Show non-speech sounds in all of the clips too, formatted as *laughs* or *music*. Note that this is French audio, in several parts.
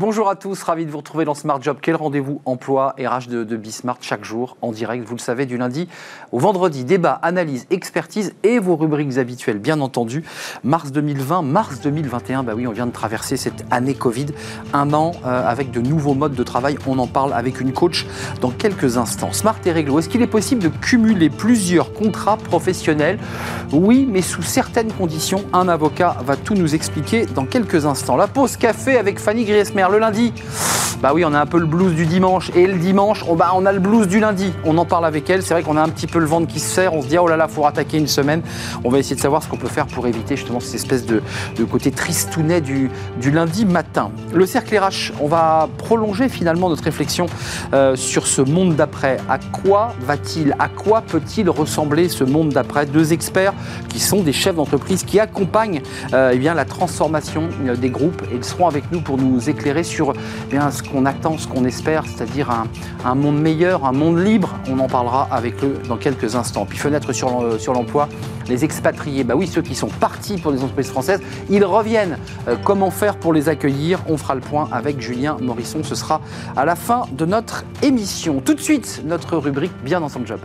Bonjour à tous, ravi de vous retrouver dans Smart Job. Quel rendez-vous emploi RH de, de Bismart chaque jour en direct, vous le savez, du lundi au vendredi. Débat, analyse, expertise et vos rubriques habituelles, bien entendu. Mars 2020, mars 2021, bah oui, on vient de traverser cette année Covid, un an euh, avec de nouveaux modes de travail. On en parle avec une coach dans quelques instants. Smart et Réglo, est-ce qu'il est possible de cumuler plusieurs contrats professionnels? Oui, mais sous certaines conditions. Un avocat va tout nous expliquer dans quelques instants. La pause café avec Fanny Griesmer le lundi, bah oui, on a un peu le blues du dimanche. Et le dimanche, on, bah, on a le blues du lundi. On en parle avec elle. C'est vrai qu'on a un petit peu le ventre qui se serre. On se dit, oh là là, faut attaquer une semaine. On va essayer de savoir ce qu'on peut faire pour éviter justement cette espèce de, côté tristounet du, lundi matin. Le cercle RH, on va prolonger finalement notre réflexion euh, sur ce monde d'après. À quoi va-t-il, à quoi peut-il ressembler ce monde d'après? Deux experts qui sont des chefs d'entreprise qui accompagnent euh, eh la transformation euh, des groupes ils seront avec nous pour nous éclairer sur eh ce qu'on attend, ce qu'on espère, c'est-à-dire un, monde meilleur, un monde libre. On en parlera avec eux dans quelques instants. Puis fenêtre sur l'emploi, les expatriés, bah oui, ceux qui sont partis pour les entreprises françaises, ils reviennent. Euh, comment faire pour les accueillir? On fera le point avec Julien Morisson. Ce sera à la fin de notre émission. Tout de suite, notre rubrique Bien dans son job.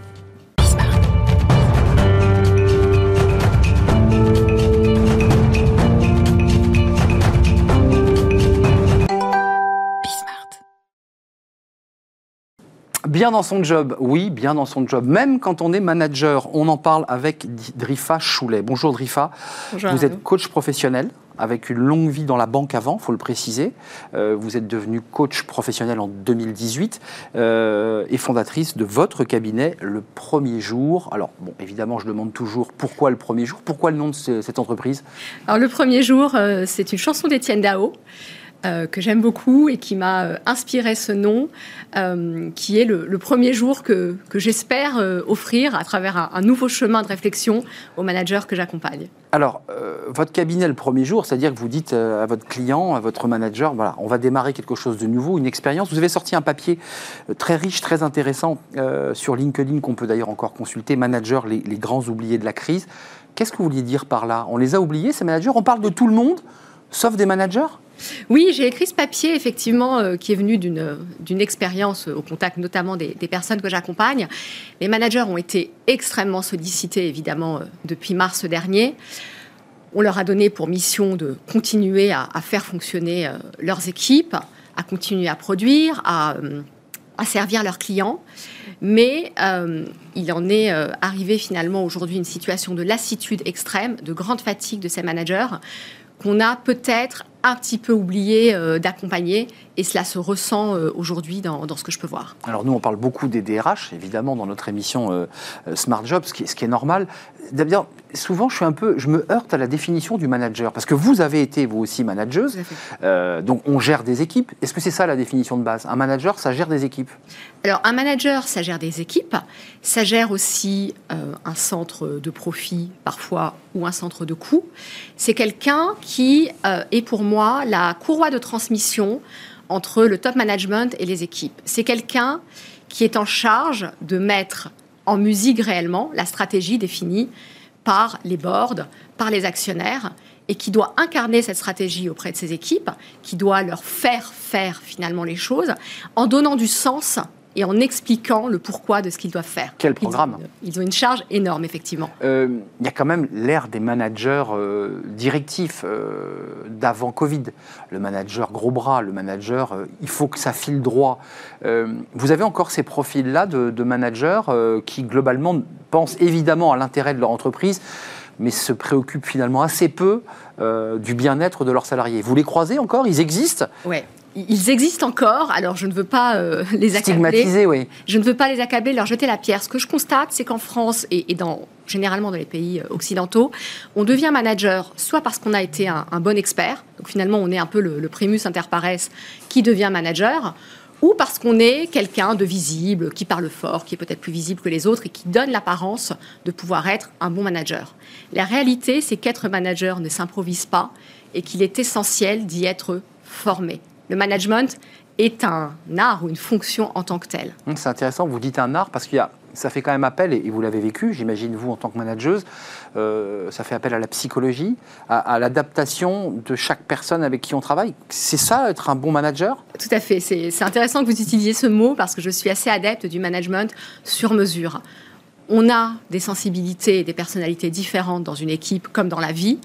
Bien dans son job, oui, bien dans son job. Même quand on est manager, on en parle avec Drifa Choulet. Bonjour Drifa. Bonjour vous êtes coach professionnel avec une longue vie dans la banque avant, faut le préciser. Euh, vous êtes devenu coach professionnel en 2018 euh, et fondatrice de votre cabinet le premier jour. Alors, bon, évidemment, je demande toujours pourquoi le premier jour, pourquoi le nom de cette entreprise? Alors, le premier jour, euh, c'est une chanson d'Étienne Dao. Euh, que j'aime beaucoup et qui m'a euh, inspiré ce nom, euh, qui est le, premier jour que, j'espère offrir à travers un, nouveau chemin de réflexion aux managers que j'accompagne. Alors, votre cabinet le premier jour, c'est-à-dire que vous dites à votre client, à votre manager, voilà, on va démarrer quelque chose de nouveau, une expérience. Vous avez sorti un papier très riche, très intéressant sur LinkedIn qu'on peut d'ailleurs encore consulter, Manager, les, les grands oubliés de la crise. Qu'est-ce que vous vouliez dire par là? On les a oubliés, ces managers? On parle de tout le monde, sauf des managers? Oui, j'ai écrit ce papier, effectivement, euh, qui est venu d'une expérience au contact notamment des, personnes que j'accompagne. Les managers ont été extrêmement sollicités, évidemment, euh, depuis mars dernier. On leur a donné pour mission de continuer à, faire fonctionner euh, leurs équipes, à continuer à produire, à, servir leurs clients. Mais il en est arrivé finalement aujourd'hui une situation de lassitude extrême, de grande fatigue de ces managers qu'on a peut-être un petit peu oublié euh, d'accompagner et cela se ressent euh, aujourd'hui dans, ce que je peux voir. Alors nous, on parle beaucoup des DRH, évidemment, dans notre émission euh, Smart Job, ce qui, ce qui est normal. D'ailleurs, souvent, je suis un peu, je me heurte à la définition du manager, parce que vous avez été vous aussi manageuse, donc on gère des équipes. Est-ce que c'est ça la définition de base? Un manager, ça gère des équipes Alors un manager, ça gère des équipes, ça gère aussi un centre de profit parfois ou un centre de coût. C'est quelqu'un qui est pour moi la courroie de transmission entre le top management et les équipes. C'est quelqu'un qui est en charge de mettre en musique réellement la stratégie définie par les boards, par les actionnaires, et qui doit incarner cette stratégie auprès de ses équipes, qui doit leur faire faire finalement les choses, en donnant du sens et en expliquant le pourquoi de ce qu'ils doivent faire. Quel programme ils, ont une charge énorme, effectivement. Euh, il y a quand même l'ère des managers euh, directifs euh, d'avant Covid. Le manager gros bras, le manager, il faut que ça file droit. vous avez encore ces profils-là de, de, managers qui, globalement, pensent évidemment à l'intérêt de leur entreprise, mais se préoccupent finalement assez peu du bien-être de leurs salariés. Vous les croisez encore? Ils existent? Oui ils existent encore. Alors, je ne veux pas euh, *laughs* les accabler. oui. Je ne veux pas les accabler, leur jeter la pierre. Ce que je constate, c'est qu'en France et, dans généralement dans les pays euh, occidentaux, on devient manager soit parce qu'on a été un, bon expert, donc finalement on est un peu le, primus inter pares qui devient manager, ou parce qu'on est quelqu'un de visible, qui parle fort, qui est peut-être plus visible que les autres et qui donne l'apparence de pouvoir être un bon manager. La réalité, c'est qu'être manager ne s'improvise pas et qu'il est essentiel d'y être formé le management est un art ou une fonction en tant que tel. C'est intéressant, vous dites un art parce qu'il y a ça fait quand même appel, et vous l'avez vécu, j'imagine vous en tant que manageuse, euh, ça fait appel à la psychologie, à, l'adaptation de chaque personne avec qui on travaille. C'est ça, être un bon manager? Tout à fait. C'est intéressant que vous utilisiez ce mot parce que je suis assez adepte du management sur mesure. On a des sensibilités et des personnalités différentes dans une équipe comme dans la vie.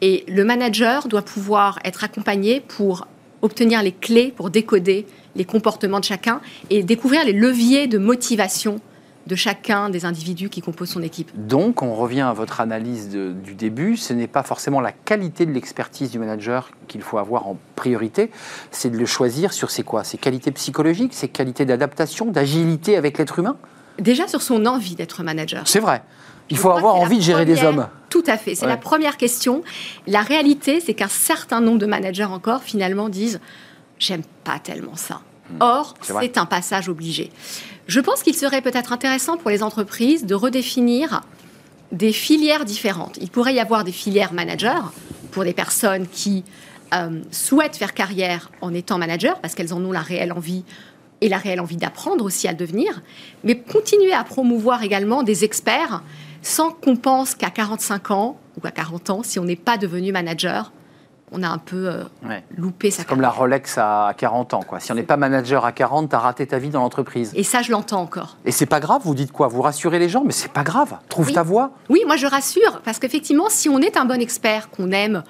Et le manager doit pouvoir être accompagné pour obtenir les clés pour décoder les comportements de chacun et découvrir les leviers de motivation de chacun des individus qui composent son équipe. Donc, on revient à votre analyse du début, ce n'est pas forcément la qualité de l'expertise du manager qu'il faut avoir en priorité, c'est de le choisir sur ses quoi? Ses qualités psychologiques, ses qualités d'adaptation, d'agilité avec l'être humain? Déjà sur son envie d'être manager. C'est vrai. Il faut avoir envie de gérer des hommes. Tout à fait. C'est la première question. La réalité, c'est qu'un certain nombre de managers encore, finalement, disent J'aime pas tellement ça. Hmm. Or, c'est un passage obligé. Je pense qu'il serait peut-être intéressant pour les entreprises de redéfinir des filières différentes. Il pourrait y avoir des filières managers pour des personnes qui euh, souhaitent faire carrière en étant manager parce qu'elles en ont la réelle envie et la réelle envie d'apprendre aussi à le devenir, mais continuer à promouvoir également des experts sans qu'on pense qu'à 45 ans ou à 40 ans, si on n'est pas devenu manager, on a un peu euh, loupé sa C'est comme la Rolex à 40 ans. Quoi. Si on n'est pas manager à 40, tu as raté ta vie dans l'entreprise. Et ça, je l'entends encore. Et c'est pas grave, vous dites quoi? Vous rassurez les gens, mais c'est pas grave. Trouve ta voie. Oui, moi je rassure, parce qu'effectivement, si on est un bon expert, qu'on aime,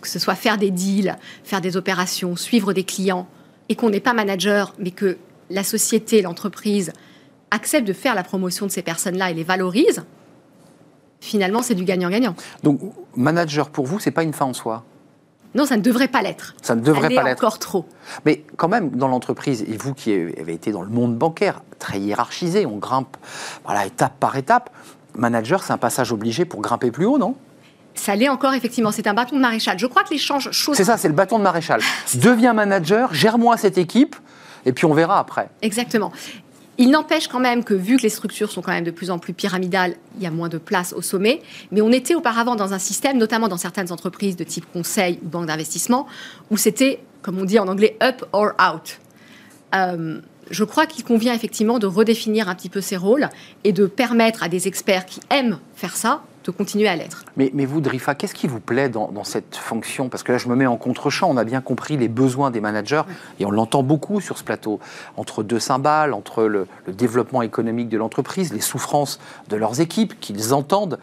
que ce soit faire des deals, faire des opérations, suivre des clients, et qu'on n'est pas manager, mais que la société, l'entreprise accepte de faire la promotion de ces personnes-là et les valorise, finalement, c'est du gagnant-gagnant. Donc, manager pour vous, c'est pas une fin en soi? Non, ça ne devrait pas l'être. Ça ne devrait pas l'être. encore trop. Mais quand même, dans l'entreprise, et vous qui avez été dans le monde bancaire, très hiérarchisé, on grimpe voilà, étape par étape. Manager, c'est un passage obligé pour grimper plus haut, non? Ça l'est encore, effectivement. C'est un bâton de maréchal. Je crois que l'échange C'est ça, c'est le bâton de maréchal. *laughs* Deviens manager, gère-moi cette équipe, et puis on verra après. Exactement. Il n'empêche quand même que, vu que les structures sont quand même de plus en plus pyramidales, il y a moins de place au sommet. Mais on était auparavant dans un système, notamment dans certaines entreprises de type conseil ou banque d'investissement, où c'était, comme on dit en anglais, up or out. Euh, je crois qu'il convient effectivement de redéfinir un petit peu ces rôles et de permettre à des experts qui aiment faire ça de continuer à l'être. Mais, mais, vous, Drifa, qu'est-ce qui vous plaît dans, cette fonction? Parce que là, je me mets en contre-champ. On a bien compris les besoins des managers, et on l'entend beaucoup sur ce plateau, entre deux cymbales, entre le, développement économique de l'entreprise, les souffrances de leurs équipes qu'ils entendent.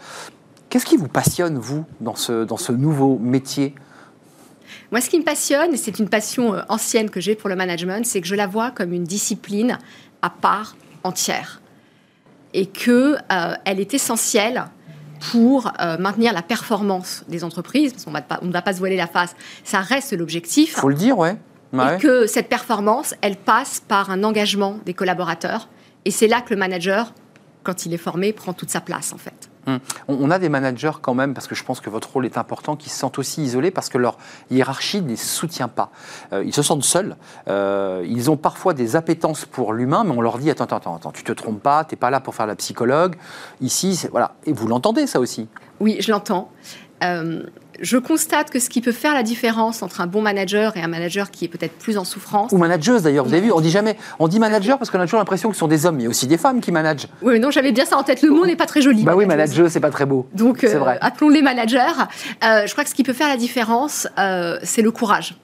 Qu'est-ce qui vous passionne, vous, dans ce, dans ce nouveau métier? Moi, ce qui me passionne, et c'est une passion euh, ancienne que j'ai pour le management, c'est que je la vois comme une discipline à part entière. Et qu'elle euh, est essentielle pour euh, maintenir la performance des entreprises, parce qu'on ne va pas se voiler la face, ça reste l'objectif. Il faut le dire, ouais. Et que cette performance, elle passe par un engagement des collaborateurs. Et c'est là que le manager, quand il est formé, prend toute sa place, en fait. Hum. On a des managers quand même, parce que je pense que votre rôle est important, qui se sentent aussi isolés parce que leur hiérarchie ne les soutient pas. Euh, ils se sentent seuls. Euh, ils ont parfois des appétences pour l'humain, mais on leur dit attends, attends, attends, tu te trompes pas, tu n'es pas là pour faire la psychologue. Ici, voilà. Et vous l'entendez ça aussi? Oui, je l'entends. Euh, je constate que ce qui peut faire la différence entre un bon manager et un manager qui est peut-être plus en souffrance. Ou manageuse d'ailleurs, vous avez vu, on dit jamais, on dit manager parce qu'on a toujours l'impression que ce sont des hommes, mais aussi des femmes qui managent. Oui, non, j'avais bien ça en tête. Le mot n'est pas très joli. Bah oui, manageuse, c'est pas très beau. Donc, euh, appelons-les managers. Euh, je crois que ce qui peut faire la différence, euh, c'est le courage.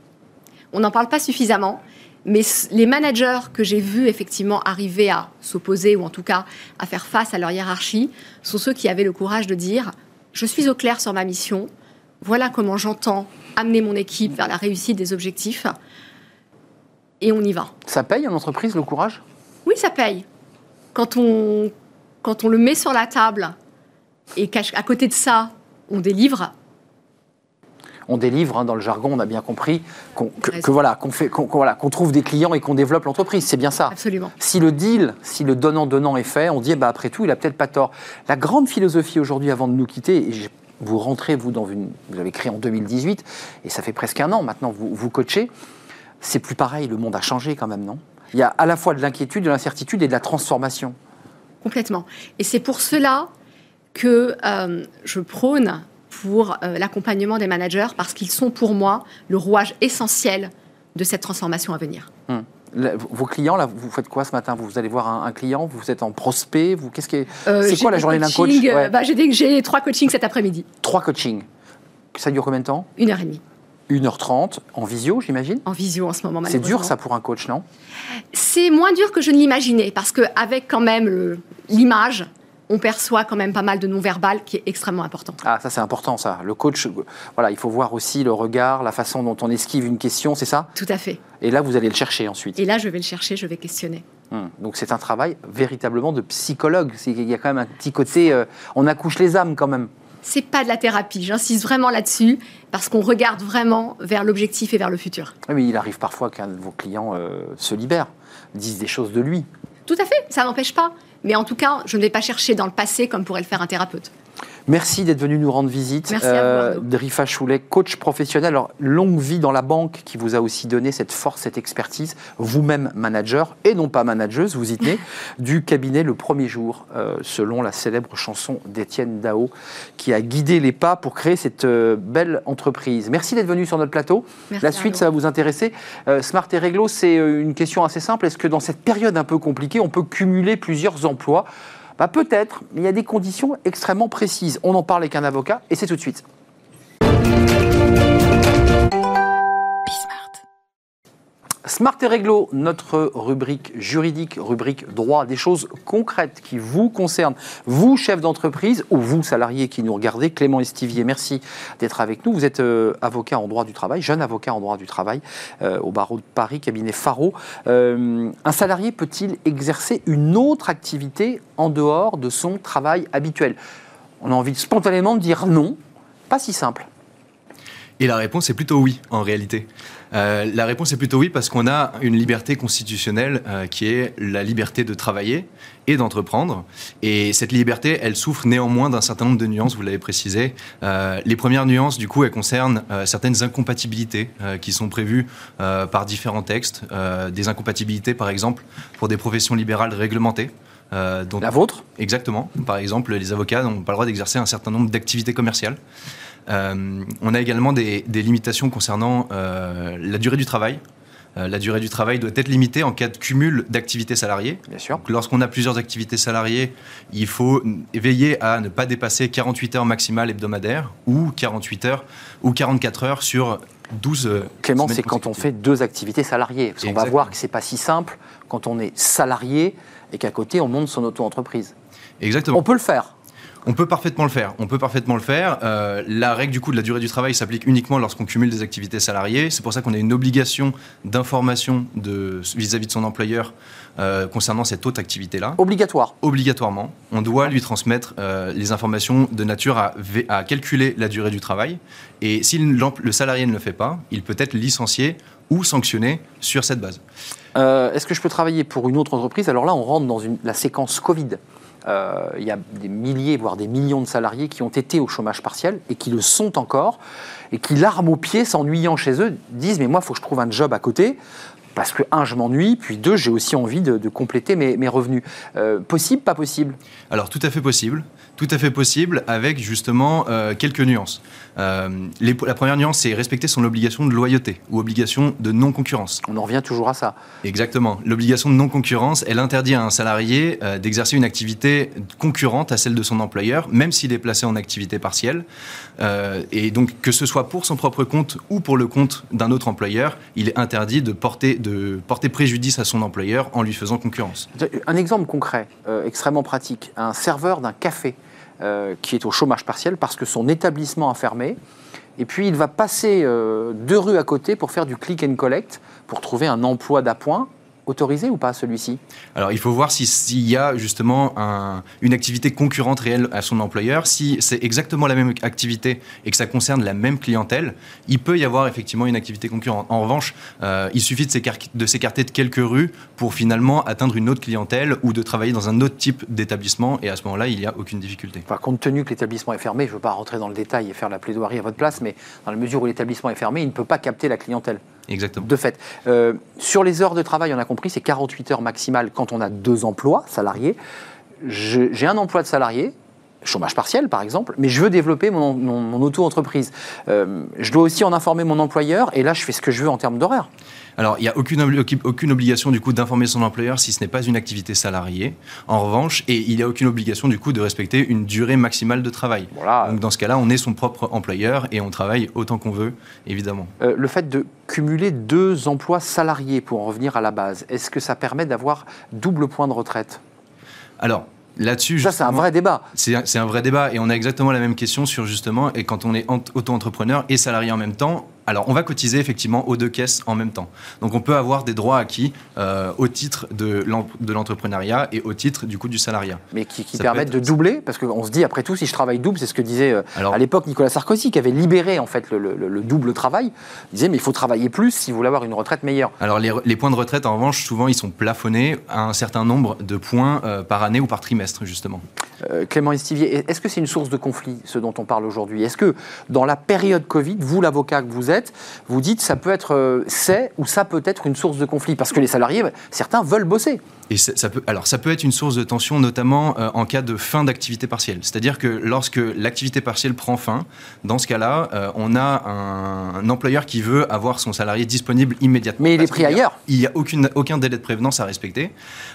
On n'en parle pas suffisamment. Mais les managers que j'ai vus effectivement arriver à s'opposer ou en tout cas à faire face à leur hiérarchie sont ceux qui avaient le courage de dire je suis au clair sur ma mission, voilà comment j'entends amener mon équipe vers la réussite des objectifs. Et on y va. Ça paye en entreprise le courage? Oui, ça paye. Quand on, quand on le met sur la table et qu'à côté de ça, on délivre, on délivre, hein, dans le jargon, on a bien compris qu'on, que, voilà, qu'on fait, voilà, qu'on trouve des clients et qu'on développe l'entreprise. C'est bien ça. Absolument. Si le deal, si le donnant-donnant est fait, on dit, bah, après tout, il a peut-être pas tort. La grande philosophie aujourd'hui, avant de nous quitter, et vous rentrez, vous, dans une. Vous avez créé en 2018, et ça fait presque un an maintenant, vous, vous coachez. C'est plus pareil, le monde a changé quand même, non? Il y a à la fois de l'inquiétude, de l'incertitude et de la transformation. Complètement. Et c'est pour cela que euh, je prône pour euh, l'accompagnement des managers, parce qu'ils sont pour moi le rouage essentiel de cette transformation à venir. Hum. Vos clients, là, vous faites quoi ce matin? Vous allez voir un, client, vous êtes en prospect, vous qu'est-ce que euh, c'est quoi la journée d'un coach? bah, J'ai trois coachings cet après-midi. Trois coachings. Ça dure combien de temps? Une heure et demie. 1h30 en visio, j'imagine? En visio en ce moment, C'est dur ça pour un coach, non? C'est moins dur que je ne l'imaginais, parce qu'avec quand même l'image, on perçoit quand même pas mal de non-verbal qui est extrêmement important. Ah, ça c'est important ça. Le coach, voilà, il faut voir aussi le regard, la façon dont on esquive une question, c'est ça? Tout à fait. Et là, vous allez le chercher ensuite. Et là, je vais le chercher, je vais questionner. Hum. Donc c'est un travail véritablement de psychologue. Il y a quand même un petit côté, euh, on accouche les âmes quand même c'est pas de la thérapie. J'insiste vraiment là-dessus parce qu'on regarde vraiment vers l'objectif et vers le futur. Oui, mais il arrive parfois qu'un de vos clients euh, se libère, dise des choses de lui. Tout à fait, ça n'empêche pas. Mais en tout cas, je ne vais pas chercher dans le passé comme pourrait le faire un thérapeute. Merci d'être venu nous rendre visite. Merci à vous, Drifa Choulet, coach professionnel. Alors, longue vie dans la banque qui vous a aussi donné cette force, cette expertise. Vous-même manager et non pas manageuse, vous y tenez, *laughs* du cabinet le premier jour, euh, selon la célèbre chanson d'Étienne Dao, qui a guidé les pas pour créer cette euh, belle entreprise. Merci d'être venu sur notre plateau. la suite, ça va vous intéresser. Euh, Smart et Réglo, c'est une question assez simple. Est-ce que dans cette période un peu compliquée, on peut cumuler plusieurs emplois? Peut-être, mais il y a des conditions extrêmement précises. On en parle avec un avocat et c'est tout de suite. Smart et Réglo, notre rubrique juridique, rubrique droit, des choses concrètes qui vous concernent, vous, chef d'entreprise, ou vous, salariés qui nous regardez. Clément Estivier, merci d'être avec nous. Vous êtes euh, avocat en droit du travail, jeune avocat en droit du travail euh, au barreau de Paris, cabinet Faro. Euh, un salarié peut-il exercer une autre activité en dehors de son travail habituel? On a envie spontanément de dire non, pas si simple. Et la réponse est plutôt oui, en réalité. Euh, la réponse est plutôt oui parce qu'on a une liberté constitutionnelle euh, qui est la liberté de travailler et d'entreprendre. Et cette liberté, elle souffre néanmoins d'un certain nombre de nuances, vous l'avez précisé. Euh, les premières nuances, du coup, elles concernent certaines incompatibilités qui sont prévues par différents textes. des incompatibilités, par exemple, pour des professions libérales réglementées. la vôtre? Exactement. Par exemple, les avocats n'ont pas le droit d'exercer un certain nombre d'activités commerciales. Euh, on a également des, limitations concernant euh, la durée du travail. Euh, la durée du travail doit être limitée en cas de cumul d'activités salariées. Bien sûr. Lorsqu'on a plusieurs activités salariées, il faut veiller à ne pas dépasser 48 heures maximales hebdomadaires ou 48 heures ou 44 heures sur 12 Clément, c'est quand on fait deux activités salariées. Parce qu'on va voir que c'est pas si simple quand on est salarié et qu'à côté on monte son auto-entreprise. Exactement. On peut le faire. On peut parfaitement le faire. On peut parfaitement le faire. Euh, la règle du coup de la durée du travail s'applique uniquement lorsqu'on cumule des activités salariées. C'est pour ça qu'on a une obligation d'information vis-à-vis de son employeur euh, concernant cette autre activité-là. Obligatoire. Obligatoirement. On doit lui transmettre euh, les informations de nature à, à, calculer la durée du travail. Et si le salarié ne le fait pas, il peut être licencié ou sanctionné sur cette base. Est-ce que je peux travailler pour une autre entreprise? Alors là, on rentre dans la séquence Covid. Euh, il y a des milliers, voire des millions de salariés qui ont été au chômage partiel et qui le sont encore, et qui, l'arme au pied, s'ennuyant chez eux, disent Mais moi, il faut que je trouve un job à côté. Parce que, un, je m'ennuie, puis deux, j'ai aussi envie de, compléter mes, revenus. Euh, possible, pas possible? Alors, tout à fait possible. Tout à fait possible, avec justement euh, quelques nuances. Euh, la première nuance, c'est respecter son obligation de loyauté ou obligation de non-concurrence. On en revient toujours à ça. Exactement. L'obligation de non-concurrence, elle interdit à un salarié euh, d'exercer une activité concurrente à celle de son employeur, même s'il est placé en activité partielle. Euh, et donc, que ce soit pour son propre compte ou pour le compte d'un autre employeur, il est interdit de porter, de porter préjudice à son employeur en lui faisant concurrence. Un exemple concret, extrêmement pratique. Un serveur d'un café euh, qui est au chômage partiel parce que son établissement a fermé. Et puis il va passer euh, deux rues à côté pour faire du click and collect, pour trouver un emploi d'appoint autorisé ou pas celui-ci? Alors il faut voir s'il y a justement une activité concurrente réelle à son employeur. Si c'est exactement la même activité et que ça concerne la même clientèle, il peut y avoir effectivement une activité concurrente. En revanche, euh, il suffit de s'écarter de quelques rues pour finalement atteindre une autre clientèle ou de travailler dans un autre type d'établissement et à ce moment-là, il n'y a aucune difficulté. Enfin, compte tenu que l'établissement est fermé, je ne veux pas rentrer dans le détail et faire la plaidoirie à votre place, mais dans la mesure où l'établissement est fermé, il ne peut pas capter la clientèle. Exactement. De fait. Euh, sur les heures de travail, on a compris, c'est 48 heures maximales quand on a deux emplois salariés. J'ai un emploi de salarié, chômage partiel par exemple, mais je veux développer mon, mon auto-entreprise. je dois aussi en informer mon employeur et là je fais ce que je veux en termes d'horaire. Alors, il n'y a aucune, aucune obligation du coup d'informer son employeur si ce n'est pas une activité salariée. En revanche, et il n'y a aucune obligation du coup de respecter une durée maximale de travail. Voilà. Donc dans ce cas-là, on est son propre employeur et on travaille autant qu'on veut, évidemment. Euh, le fait de cumuler deux emplois salariés pour en revenir à la base, est-ce que ça permet d'avoir double point de retraite? Alors, là-dessus. Ça, c'est un vrai débat. C'est un vrai débat. Et on a exactement la même question sur justement, et quand on est auto-entrepreneur et salarié en même temps, alors, on va cotiser effectivement aux deux caisses en même temps. Donc, on peut avoir des droits acquis euh, au titre de l'entrepreneuriat et au titre du coup du salariat. Mais qui, permettent de doubler, parce qu'on se dit après tout, si je travaille double, c'est ce que disait euh, à l'époque Nicolas Sarkozy, qui avait libéré en fait le, double travail. Il disait mais il faut travailler plus si vous voulez avoir une retraite meilleure. Alors, les, points de retraite, en revanche, souvent ils sont plafonnés à un certain nombre de points euh, par année ou par trimestre, justement. Clément Estivier, est-ce que c'est une source de conflit, ce dont on parle aujourd'hui? Est-ce que dans la période Covid, vous l'avocat que vous êtes vous dites ça peut être euh, c'est ou ça peut être une source de conflit parce que les salariés, certains veulent bosser. Et ça peut, alors ça peut être une source de tension, notamment euh, en cas de fin d'activité partielle. C'est-à-dire que lorsque l'activité partielle prend fin, dans ce cas-là, euh, on a un, employeur qui veut avoir son salarié disponible immédiatement. Mais il est pris ailleurs. Il n'y a aucune, aucun délai de prévenance à respecter.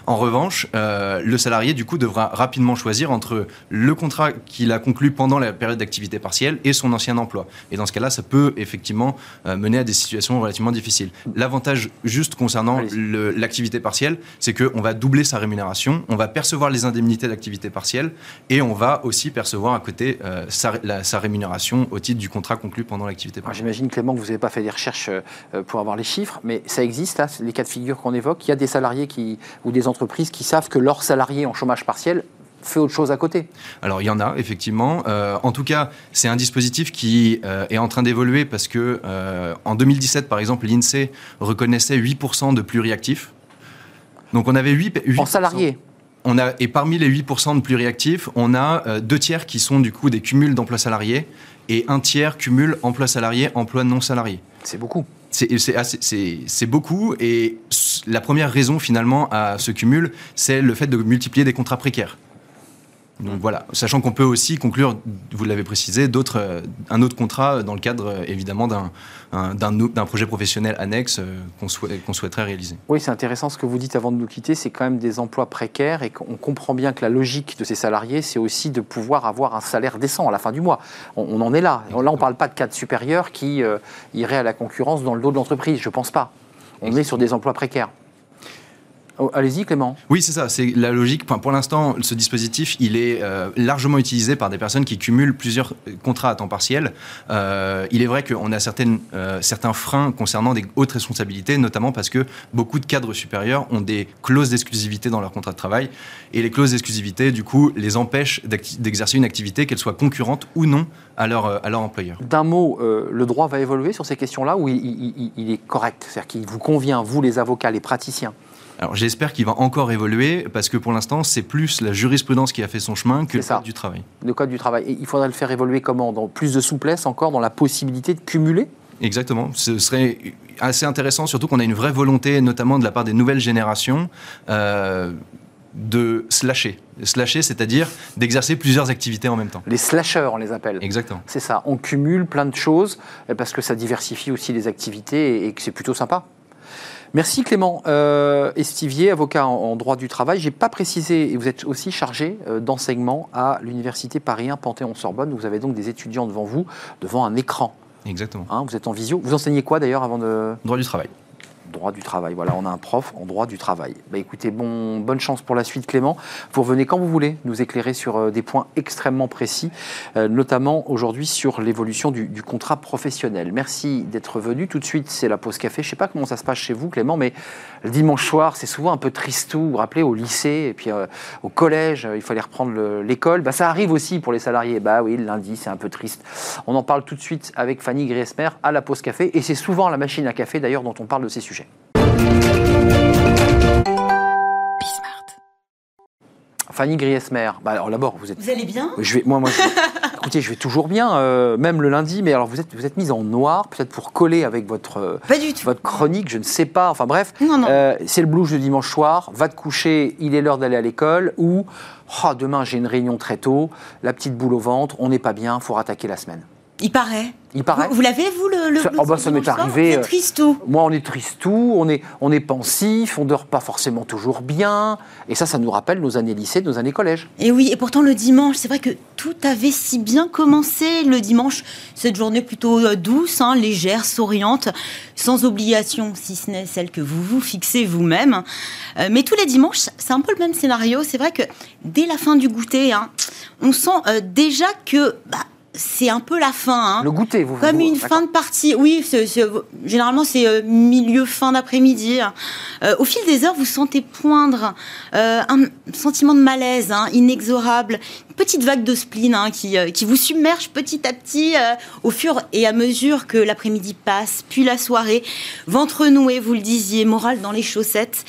En revanche, le salarié, du coup, devra rapidement choisir entre le contrat qu'il a conclu pendant la période d'activité partielle et son ancien emploi. Et dans ce cas-là, ça peut effectivement euh, mener à des situations relativement difficiles. L'avantage juste concernant l'activité partielle, c'est qu'on va doubler sa rémunération, on va percevoir les indemnités d'activité partielle et on va aussi percevoir à côté euh, sa, rémunération au titre du contrat conclu pendant l'activité partielle. J'imagine Clément que vous n'avez pas fait des recherches euh, pour avoir les chiffres, mais ça existe, là, les cas de figure qu'on évoque. Il y a des salariés qui, ou des entreprises qui savent que leurs salariés en chômage partiel fait autre chose à côté Alors il y en a effectivement. Euh, en tout cas, c'est un dispositif qui euh, est en train d'évoluer parce que euh, en 2017, par exemple, l'Insee reconnaissait 8% de pluriactifs. Donc on avait 8, 8 en salariés. On a, et parmi les 8% de pluriactifs, on a deux tiers qui sont du coup des cumuls d'emplois salariés et un tiers cumul emploi salarié, emploi non salarié. C'est beaucoup. C'est beaucoup et la première raison finalement à ce cumul, c'est le fait de multiplier des contrats précaires. Donc voilà, sachant qu'on peut aussi conclure, vous l'avez précisé, euh, un autre contrat dans le cadre euh, évidemment d'un projet professionnel annexe euh, qu'on souhaiterait réaliser. Oui, c'est intéressant ce que vous dites avant de nous quitter, c'est quand même des emplois précaires et qu'on comprend bien que la logique de ces salariés, c'est aussi de pouvoir avoir un salaire décent à la fin du mois. On, en est là. Là, on ne parle pas de cadres supérieurs qui iraient à la concurrence dans le dos de l'entreprise, je ne pense pas. On est sur des emplois précaires. Oh, allez-y Clément. Oui, c'est ça, c'est la logique. Pour l'instant, ce dispositif, il est euh, largement utilisé par des personnes qui cumulent plusieurs euh, contrats à temps partiel. Euh, il est vrai qu'on a certaines, certains freins concernant des hautes responsabilités, notamment parce que beaucoup de cadres supérieurs ont des clauses d'exclusivité dans leur contrat de travail. Et les clauses d'exclusivité, du coup, les empêchent d'exercer une activité, qu'elle soit concurrente ou non à leur, à leur employeur. D'un mot, le droit va évoluer sur ces questions-là ou il est correct? C'est-à-dire qu'il vous convient, vous les avocats, les praticiens? Alors j'espère qu'il va encore évoluer parce que pour l'instant c'est plus la jurisprudence qui a fait son chemin que le code du travail. Le code du travail. Et il faudrait le faire évoluer comment? Dans plus de souplesse encore, dans la possibilité de cumuler? Exactement. Ce serait assez intéressant, surtout qu'on a une vraie volonté, notamment de la part des nouvelles générations, euh, de slasher. Slasher, c'est-à-dire d'exercer plusieurs activités en même temps. Les slashers, on les appelle. Exactement. C'est ça. On cumule plein de choses parce que ça diversifie aussi les activités et que c'est plutôt sympa. Merci Clément euh, Estivier, avocat en, droit du travail. Je n'ai pas précisé, et vous êtes aussi chargé euh, d'enseignement à l'Université Paris 1 Panthéon-Sorbonne. Vous avez donc des étudiants devant vous, devant un écran. Exactement. Hein, vous êtes en visio. Vous enseignez quoi d'ailleurs avant de... Droit du travail droit du travail. Voilà, on a un prof en droit du travail. Bah, écoutez, bon, bonne chance pour la suite, Clément. Vous revenez quand vous voulez nous éclairer sur euh, des points extrêmement précis, euh, notamment aujourd'hui sur l'évolution du, contrat professionnel. Merci d'être venu. Tout de suite, c'est la pause café. Je ne sais pas comment ça se passe chez vous, Clément, mais le dimanche soir, c'est souvent un peu tristou. Vous vous rappelez, au lycée et puis euh, au collège, il fallait reprendre l'école. Bah, ça arrive aussi pour les salariés. Bah oui, le lundi, c'est un peu triste. On en parle tout de suite avec Fanny Griesmer à la pause café. Et c'est souvent la machine à café, d'ailleurs, dont on parle de ces sujets. Fanny Griesmer. Bah alors d'abord, vous êtes. Vous allez bien? Je vais, Moi, moi, *laughs* écoutez, je vais toujours bien, euh, même le lundi, mais alors vous êtes, vous êtes mise en noir, peut-être pour coller avec votre, euh, Pas du tout. votre chronique, je ne sais pas, enfin bref. Non, non. Euh, c'est le blues de dimanche soir, va te coucher, il est l'heure d'aller à l'école, ou oh, demain j'ai une réunion très tôt, la petite boule au ventre, on n'est pas bien, faut rattaquer la semaine. Il paraît. Il paraît Vous, vous l'avez, vous, le, le Ça- oh bah, du ça m'est arrivé, Vous êtes euh, triste ou? Moi, on est triste tout, on est, on est pensif, on dort pas forcément toujours bien, et ça, ça nous rappelle nos années lycée, nos années collège. Et oui, et pourtant le dimanche, c'est vrai que tout avait si bien commencé le dimanche, cette journée plutôt euh, douce, hein, légère, souriante, sans obligation, si ce n'est celle que vous vous fixez vous-même. Euh, mais tous les dimanches, c'est un peu le même scénario. C'est vrai que dès la fin du goûter, hein, on sent euh, déjà que bah, c'est un peu la fin. hein. Le goûter, vous Comme vous- une fin de partie, oui, généralement c'est euh, milieu, fin d'après-midi. hein. Euh, au fil des heures, vous sentez poindre euh, un sentiment de malaise hein, inexorable, petite vague de spleen hein, qui, euh, qui vous submerge petit à petit euh, au fur et à mesure que l'après-midi passe, puis la soirée, ventre noué, vous le disiez, morale dans les chaussettes,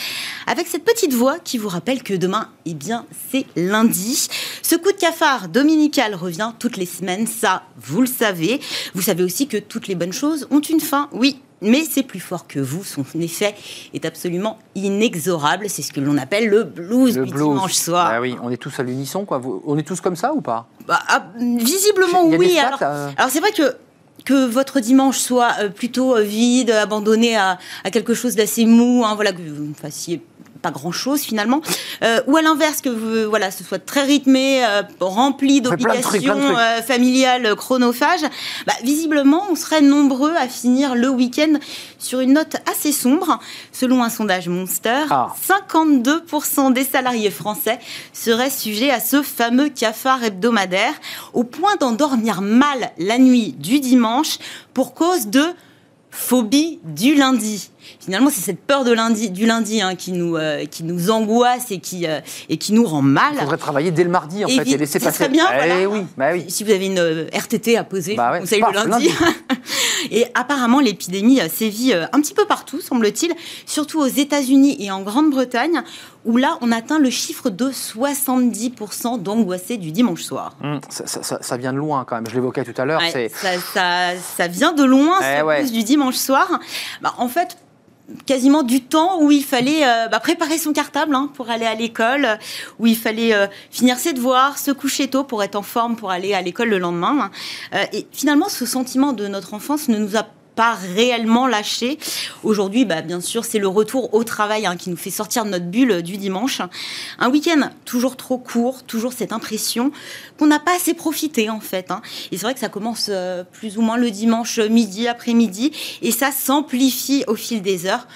avec cette petite voix qui vous rappelle que demain, eh bien, c'est lundi. Ce coup de cafard dominical revient toutes les semaines, ça, vous le savez. Vous savez aussi que toutes les bonnes choses ont une fin, oui. Mais c'est plus fort que vous, son effet est absolument inexorable. C'est ce que l'on appelle le blues Le du blues. dimanche soir. Ah oui, on est tous à l'unisson, quoi. On est tous comme ça ou pas? Bah, ah, visiblement oui. stats, alors, euh alors c'est vrai que que votre dimanche soit euh, plutôt euh, vide, abandonné à, à quelque chose d'assez mou, hein, voilà, que vous ne fassiez pas grand chose finalement, Euh, ou à l'inverse que vous, voilà, ce soit très rythmé, euh, rempli d'obligations euh, familiales, euh, chronophages, bah, visiblement on serait nombreux à finir le week-end sur une note assez sombre. Selon un sondage Monster, Ah. 52% des salariés français seraient sujets à ce fameux cafard hebdomadaire, au point d'endormir mal la nuit du dimanche pour cause de phobie du lundi. Finalement, c'est cette peur de lundi, du lundi hein, qui, nous, euh, qui nous angoisse et qui, euh, et qui nous rend mal. Il faudrait travailler dès le mardi, en Et fait, et laisser ça passer. serait bien, Eh voilà. oui, bah oui. Si vous avez une euh, RTT à poser, Bah ouais, vous paf, le lundi. *laughs* et apparemment, l'épidémie euh, sévit euh, un petit peu partout, semble-t-il, surtout aux États-Unis et en Grande-Bretagne, où là, on atteint le chiffre de 70% d'angoissés du dimanche soir. Hum, ça, ça- ça- ça vient de loin, quand même. Je l'évoquais tout à l'heure. Ouais, c'est ça, vient de loin, Eh ce ouais. du dimanche soir. Bah, en fait, quasiment du temps où il fallait euh, bah, préparer son cartable hein, pour aller à l'école, où il fallait euh, finir ses devoirs, se coucher tôt pour être en forme pour aller à l'école le lendemain. Euh, et finalement, ce sentiment de notre enfance ne nous a pas réellement lâché. Aujourd'hui, bah, bien sûr, c'est le retour au travail hein, qui nous fait sortir de notre bulle du dimanche. Un week-end toujours trop court, toujours cette impression qu'on n'a pas assez profité en fait. hein. Et c'est vrai que ça commence euh, plus ou moins le dimanche midi, après-midi, et ça s'amplifie au fil des heures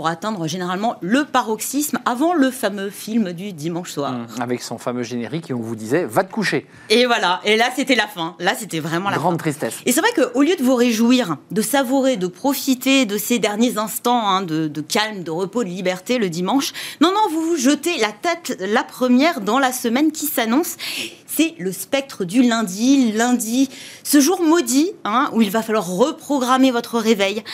pour atteindre généralement le paroxysme avant le fameux film du dimanche soir. hum, avec son fameux générique, et on vous disait, va te coucher. Et voilà, et là c'était la fin. Là c'était vraiment la fin. Grande tristesse. Et c'est vrai qu'au lieu de vous réjouir, de savourer, de profiter de ces derniers instants hein, de, de calme, de repos, de liberté le dimanche, non, non, vous vous jetez la tête la première dans la semaine qui s'annonce. C'est le spectre du lundi, lundi, ce jour maudit hein, où il va falloir reprogrammer votre réveil,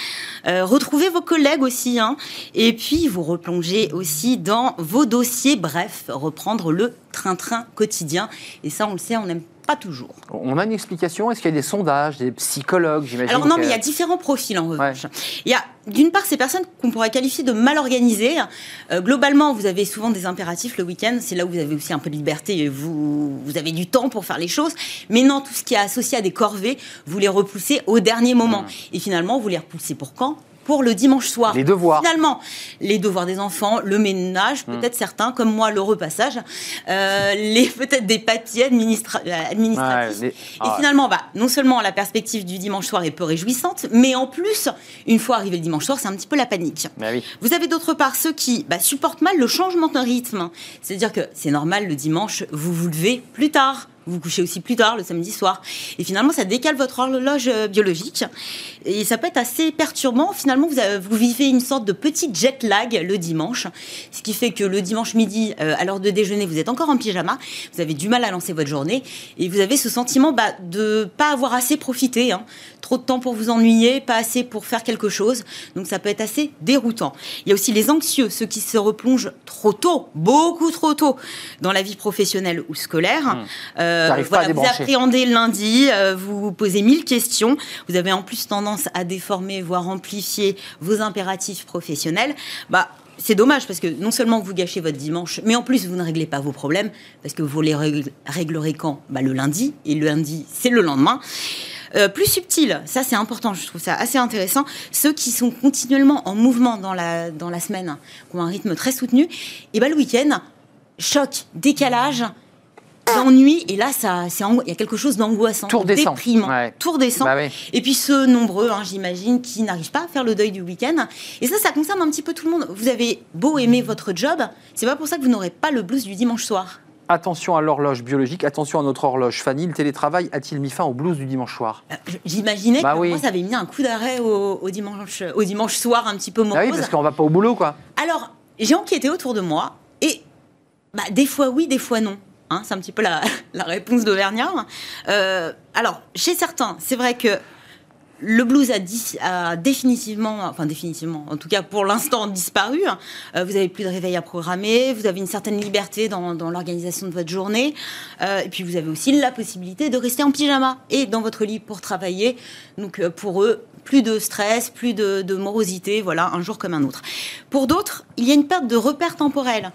euh, retrouver vos collègues aussi, hein, et puis vous replonger aussi dans vos dossiers, bref, reprendre le train-train quotidien. Et ça, on le sait, on n'aime pas toujours. On a une explication Est-ce qu'il y a des sondages, des psychologues, j'imagine Alors non, mais il y a différents profils en revanche. Il y a d'une part ces personnes qu'on pourrait qualifier de mal organisées. Euh, globalement, vous avez souvent des impératifs le week-end. C'est là où vous avez aussi un peu de liberté et vous, vous avez du temps pour faire les choses. Mais non, tout ce qui est associé à des corvées, vous les repoussez au dernier moment. Et finalement, vous les repoussez pour quand? Pour le dimanche soir. Les devoirs. Finalement, les devoirs des enfants, le ménage, peut-être certains, comme moi, le repassage, euh, *laughs* les peut-être des papiers administra- euh, administratifs. Ouais, les- Et ah finalement, bah, non seulement la perspective du dimanche soir est peu réjouissante, mais en plus, une fois arrivé le dimanche soir, c'est un petit peu la panique. Bah oui. Vous avez d'autre part ceux qui bah, supportent mal le changement de rythme. C'est-à-dire que c'est normal, le dimanche, vous vous levez plus tard. Vous vous couchez aussi plus tard le samedi soir. Et finalement, ça décale votre horloge euh, biologique. Et ça peut être assez perturbant. Finalement, vous, avez- vous vivez une sorte de petit jet lag le dimanche. Ce qui fait que le dimanche midi, euh, à l'heure de déjeuner, vous êtes encore en pyjama. Vous avez du mal à lancer votre journée. Et vous avez ce sentiment bah, de pas avoir assez profité. hein. Trop de temps pour vous ennuyer, pas assez pour faire quelque chose. Donc ça peut être assez déroutant. Il y a aussi les anxieux, ceux qui se replongent trop tôt, beaucoup trop tôt, dans la vie professionnelle ou scolaire. Euh, Euh, pas vous appréhendez lundi, euh, vous posez mille questions. Vous avez en plus tendance à déformer, voire amplifier vos impératifs professionnels. Bah, c'est dommage parce que non seulement vous gâchez votre dimanche, mais en plus vous ne réglez pas vos problèmes parce que vous les réglerez quand? Bah, Le lundi, et le lundi, c'est le lendemain. Euh, plus subtil, ça c'est important, je trouve ça assez intéressant, ceux qui sont continuellement en mouvement dans la, dans la semaine, qui ont un rythme très soutenu, et ben le week-end, choc, décalage, d'ennui et là ça il y a quelque chose d'angoissant tour déprimant. Tour descend bah et puis ceux nombreux hein, j'imagine qui n'arrivent pas à faire le deuil du week-end. Et ça ça concerne un petit peu tout le monde. Vous avez beau aimer votre job c'est pas pour ça que vous n'aurez pas le blues du dimanche soir. Attention à l'horloge biologique, attention à notre horloge. Fanny, le télétravail a-t-il mis fin au blues du dimanche soir? Euh, J'imaginais bah que moi, ça avait mis un coup d'arrêt au, dimanche, au dimanche soir un petit peu morose. Ah oui, parce qu'on va pas au boulot, quoi. Alors, j'ai enquêté autour de moi et bah, des fois oui, des fois non. Hein, c'est un petit peu *laughs* la, réponse d'Auvergnat. Euh, alors, chez certains, c'est vrai que le blues a, définitivement, enfin définitivement, en tout cas pour l'instant disparu. Euh, vous avez plus de réveil à programmer, vous avez une certaine liberté dans, l'organisation de votre journée, euh, et puis vous avez aussi la possibilité de rester en pyjama et dans votre lit pour travailler. Donc pour eux, plus de stress, plus de, morosité, voilà, un jour comme un autre. Pour d'autres, il y a une perte de repères temporels,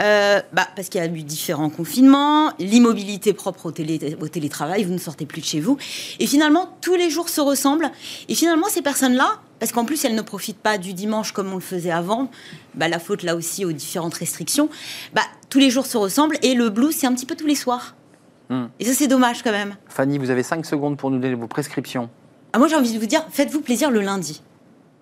euh, bah, parce qu'il y a eu différents confinements, l'immobilité propre au, au télétravail, vous ne sortez plus de chez vous, et finalement, tous les jours se ressemblent, et finalement, ces personnes-là, parce qu'en plus, elles ne profitent pas du dimanche comme on le faisait avant, bah, la faute là aussi aux différentes restrictions, bah, tous les jours se ressemblent, et le blues, c'est un petit peu tous les soirs. Hmm. Et ça, c'est dommage quand même. Fanny, vous avez 5 secondes pour nous donner vos prescriptions. Ah, moi, j'ai envie de vous dire, faites-vous plaisir le lundi.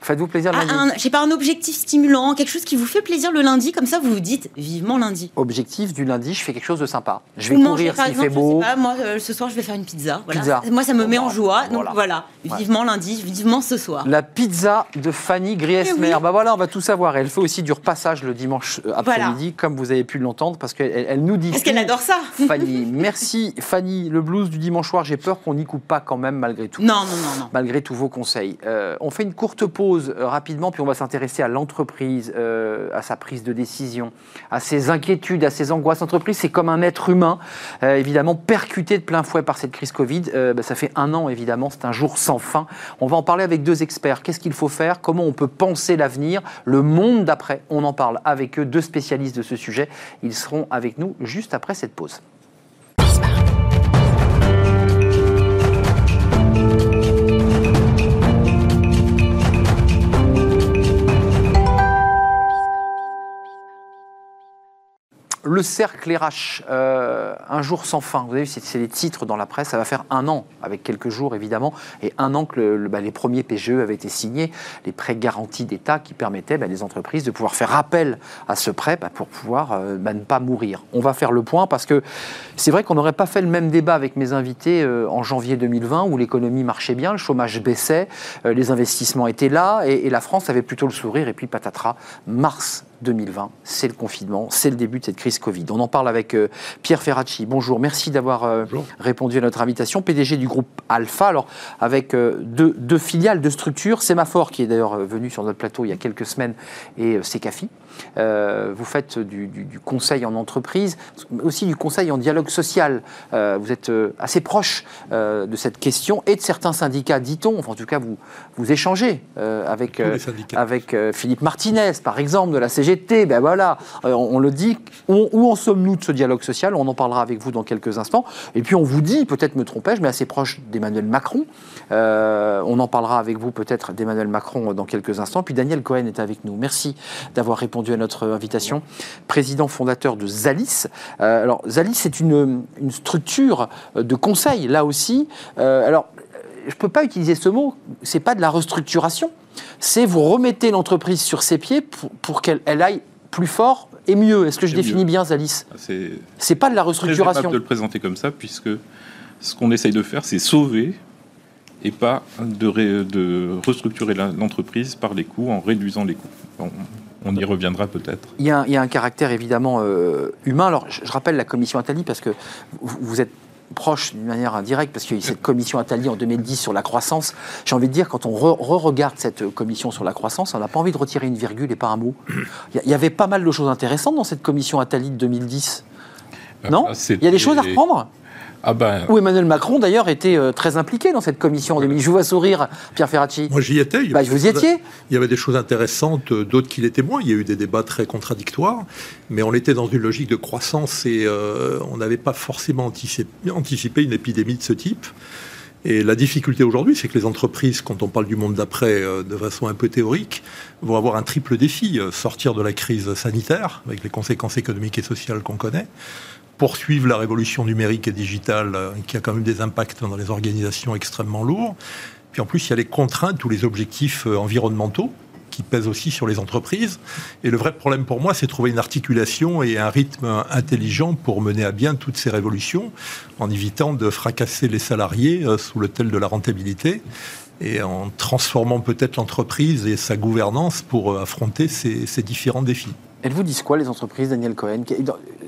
Faites-vous plaisir le lundi. Je sais pas, un objectif stimulant, quelque chose qui vous fait plaisir le lundi, comme ça vous vous dites vivement lundi. Objectif du lundi, je fais quelque chose de sympa. Je vais courir s'il fait beau. moi, euh, ce soir, je vais faire une pizza. Moi, ça me met en joie. Donc voilà, vivement lundi, vivement ce soir. La pizza de Fanny Griesmer. Bah voilà, on va tout savoir. Elle fait aussi du repassage le dimanche euh, après-midi, comme vous avez pu l'entendre, parce qu'elle elle nous dit. Parce qu'elle adore ça. *laughs* Fanny, merci Fanny. Le blues du dimanche soir, j'ai peur qu'on n'y coupe pas quand même malgré tout. Non, non, non, non. Malgré tous vos conseils. Euh, on fait une courte pause rapidement puis on va s'intéresser à l'entreprise, euh, à sa prise de décision, à ses inquiétudes, à ses angoisses. L'entreprise, c'est comme un être humain, euh, évidemment percuté de plein fouet par cette crise Covid. Euh, bah, ça fait un an, évidemment, c'est un jour sans fin. On va en parler avec deux experts. Qu'est-ce qu'il faut faire? Comment on peut penser l'avenir? Le monde d'après On en parle avec eux, deux spécialistes de ce sujet. Ils seront avec nous juste après cette pause. Le cercle RH, euh, un jour sans fin. Vous avez vu, c'est les titres dans la presse. Ça va faire un an, avec quelques jours évidemment, et un an que bah, les premiers PGE avaient été signés, les prêts garantis d'État qui permettaient bah, les entreprises de pouvoir faire appel à ce prêt bah, pour pouvoir euh, ne pas mourir. On va faire le point parce que c'est vrai qu'on n'aurait pas fait le même débat avec mes invités euh, en janvier 2020 où l'économie marchait bien, le chômage baissait, les investissements étaient là et, et la France avait plutôt le sourire. Et puis patatras, mars 2020, c'est le confinement, c'est le début de cette crise Covid. On en parle avec euh, Pierre Ferracci. Bonjour, merci d'avoir euh, répondu à notre invitation. PDG du groupe Alpha, alors avec euh, deux, filiales, deux structures, Sémaphore qui est d'ailleurs venu sur notre plateau il y a quelques semaines et Secafi. Vous faites du, conseil en entreprise, mais aussi du conseil en dialogue social. vous êtes assez proche de cette question et de certains syndicats, dit-on. Enfin, en tout cas, vous, vous échangez avec, avec Philippe Martinez, par exemple, de la CG ben voilà, euh, on, le dit. où en sommes-nous de ce dialogue social? On en parlera avec vous dans quelques instants. Et puis on vous dit, peut-être me trompais-je, mais assez proche d'Emmanuel Macron. Euh, on en parlera avec vous peut-être d'Emmanuel Macron dans quelques instants. Puis Daniel Cohen est avec nous. Merci d'avoir répondu à notre invitation. Président fondateur de Zalis. Euh, alors Zalis, c'est une, structure de conseil, là aussi. alors, je ne peux pas utiliser ce mot, c'est pas de la restructuration, c'est vous remettez l'entreprise sur ses pieds pour, qu'elle aille plus fort et mieux. Est-ce que je définis bien, Zalis ah, C'est pas de la restructuration. de le présenter comme ça, puisque ce qu'on essaye de faire, c'est sauver et pas de, de restructurer l'entreprise par les coûts en réduisant les coûts. On, y reviendra peut-être. Il, y a un caractère évidemment euh, humain. Alors, je, rappelle la commission Attali parce que vous êtes proche d'une manière indirecte, parce qu'il y a eu cette commission Attali en 2010 sur la croissance. J'ai envie de dire, quand on re-regarde cette commission sur la croissance, on n'a pas envie de retirer une virgule et pas un mot. Il y avait pas mal de choses intéressantes dans cette commission Attali de 2010. Euh, non? Il y a des choses à reprendre? Ah ben, Où Emmanuel Macron, d'ailleurs, était euh, très impliqué dans cette commission en 2000. Je vous vois sourire, Pierre Ferracci. Moi, j'y étais. Il y Bah, avait vous des y choses- étiez Il y avait des choses intéressantes, euh, d'autres qui l'étaient moins. Il y a eu des débats très contradictoires, mais on était dans une logique de croissance et euh, on n'avait pas forcément anticipé, anticipé une épidémie de ce type. Et la difficulté aujourd'hui, c'est que les entreprises, quand on parle du monde d'après euh, de façon un peu théorique, vont avoir un triple défi. Euh, Sortir de la crise sanitaire, avec les conséquences économiques et sociales qu'on connaît, poursuivre la révolution numérique et digitale, euh, qui a quand même des impacts dans les organisations extrêmement lourds. Puis en plus, il y a les contraintes ou les objectifs euh, environnementaux qui pèsent aussi sur les entreprises. Et le vrai problème pour moi, c'est trouver une articulation et un rythme intelligent pour mener à bien toutes ces révolutions, en évitant de fracasser les salariés euh, sous le tel de la rentabilité et en transformant peut-être l'entreprise et sa gouvernance pour affronter ces, ces différents défis. Elles vous disent quoi, les entreprises, Daniel Cohen?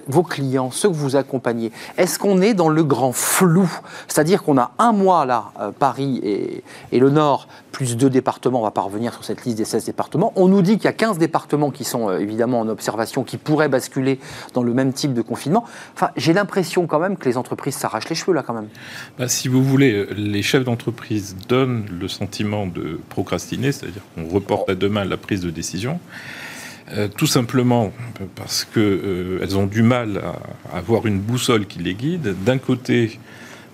Vos clients, ceux que vous accompagnez, est-ce qu'on est dans le grand flou? C'est-à-dire qu'on a un mois, là, euh, Paris et, et le Nord, plus deux départements, on va pas revenir sur cette liste des 16 départements. On nous dit qu'il y a 15 départements qui sont euh, évidemment en observation, qui pourraient basculer dans le même type de confinement. Enfin, j'ai l'impression quand même que les entreprises s'arrachent les cheveux, là, quand même. bah, si vous voulez, euh, les chefs d'entreprise donnent le sentiment de procrastiner, c'est-à-dire qu'on reporte à demain la prise de décision. Euh, tout simplement parce qu'elles ont du mal à, à avoir une boussole qui les guide. D'un côté,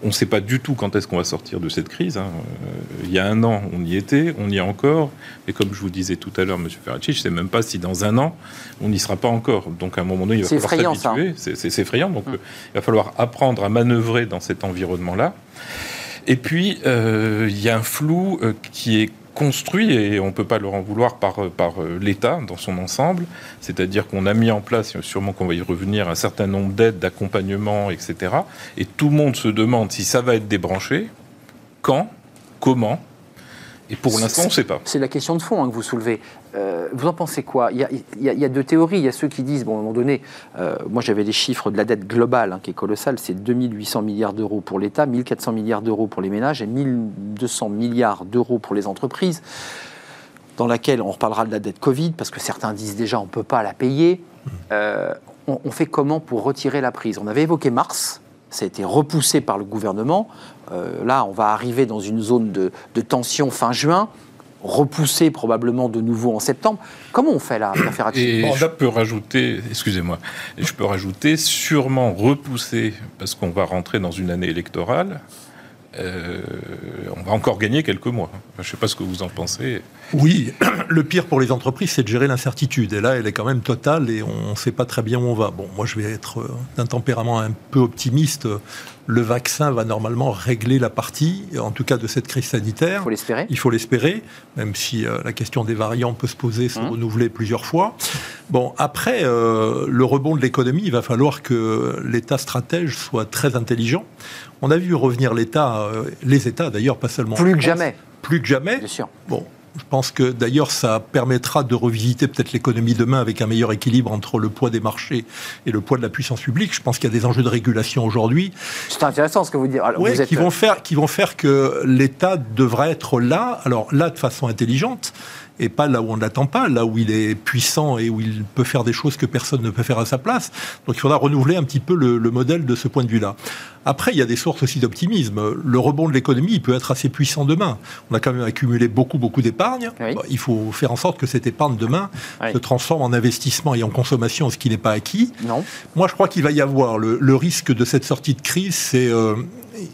on ne sait pas du tout quand est-ce qu'on va sortir de cette crise. hein. Euh, il y a un an, on y était, on y est encore. Et comme je vous disais tout à l'heure, Monsieur Ferracci, je ne sais même pas si dans un an, on n'y sera pas encore. Donc à un moment donné, il va falloir s'habituer. C'est- C'est effrayant. Donc Hum. euh, il va falloir apprendre à manœuvrer dans cet environnement-là. Et puis, euh, il y a un flou euh, qui est construit, et on ne peut pas leur en vouloir par, euh, euh, l'État dans son ensemble, c'est-à-dire qu'on a mis en place, sûrement qu'on va y revenir, un certain nombre d'aides, d'accompagnement, etc. Et tout le monde se demande si ça va être débranché, quand, comment, et pour l'instant, on ne sait pas. C'est la question de fond hein, que vous soulevez. Euh, vous en pensez quoi? Il y, a, il y a- il y a deux théories. Il y a ceux qui disent, bon, à un moment donné, euh, moi j'avais les chiffres de la dette globale hein, qui est colossale, c'est 2800 milliards d'euros pour l'État, 1400 milliards d'euros pour les ménages et 1200 milliards d'euros pour les entreprises, dans laquelle on reparlera de la dette Covid, parce que certains disent déjà on ne peut pas la payer. Euh, on, on fait comment pour retirer la prise? On avait évoqué mars, ça a été repoussé par le gouvernement. Euh, là, on va arriver dans une zone de, de tension fin juin, repoussé probablement de nouveau en septembre. Comment on fait là, Ferracci Et Bon, je peux rajouter, excusez-moi, je peux rajouter sûrement repousser, parce qu'on va rentrer dans une année électorale, euh, on va encore gagner quelques mois. Je ne sais pas ce que vous en pensez. Oui, *clears throat* le pire pour les entreprises, c'est de gérer l'incertitude. Et là, elle est quand même totale et on ne sait pas très bien où on va. Bon, moi, je vais être euh, d'un tempérament un peu optimiste. Le vaccin va normalement régler la partie, en tout cas de cette crise sanitaire. Il faut l'espérer. Il faut l'espérer, même si euh, la question des variants peut se poser, se Mmh. renouveler plusieurs fois. Bon, après, euh, le rebond de l'économie, il va falloir que l'État stratège soit très intelligent. On a vu revenir l'État, euh, les États d'ailleurs, pas seulement. en Plus que France, jamais, Plus que jamais. bien sûr. Bon, je pense que d'ailleurs ça permettra de revisiter peut-être l'économie demain avec un meilleur équilibre entre le poids des marchés et le poids de la puissance publique. Je pense qu'il y a des enjeux de régulation aujourd'hui C'est intéressant ce que vous dites. Alors, ouais, vous êtes, qui, vont faire, qui vont faire que l'État devra être là, alors là de façon intelligente, et pas là où on ne l'attend pas, là où il est puissant et où il peut faire des choses que personne ne peut faire à sa place. Donc il faudra renouveler un petit peu le, le modèle de ce point de vue-là. Après, il y a des sources aussi d'optimisme. Le rebond de l'économie, il peut être assez puissant demain. On a quand même accumulé beaucoup, beaucoup d'épargne. Oui. Il faut faire en sorte que cette épargne demain Oui. se transforme en investissement et en consommation, ce qui n'est pas acquis. non. Moi, je crois qu'il va y avoir le, le risque de cette sortie de crise. C'est euh,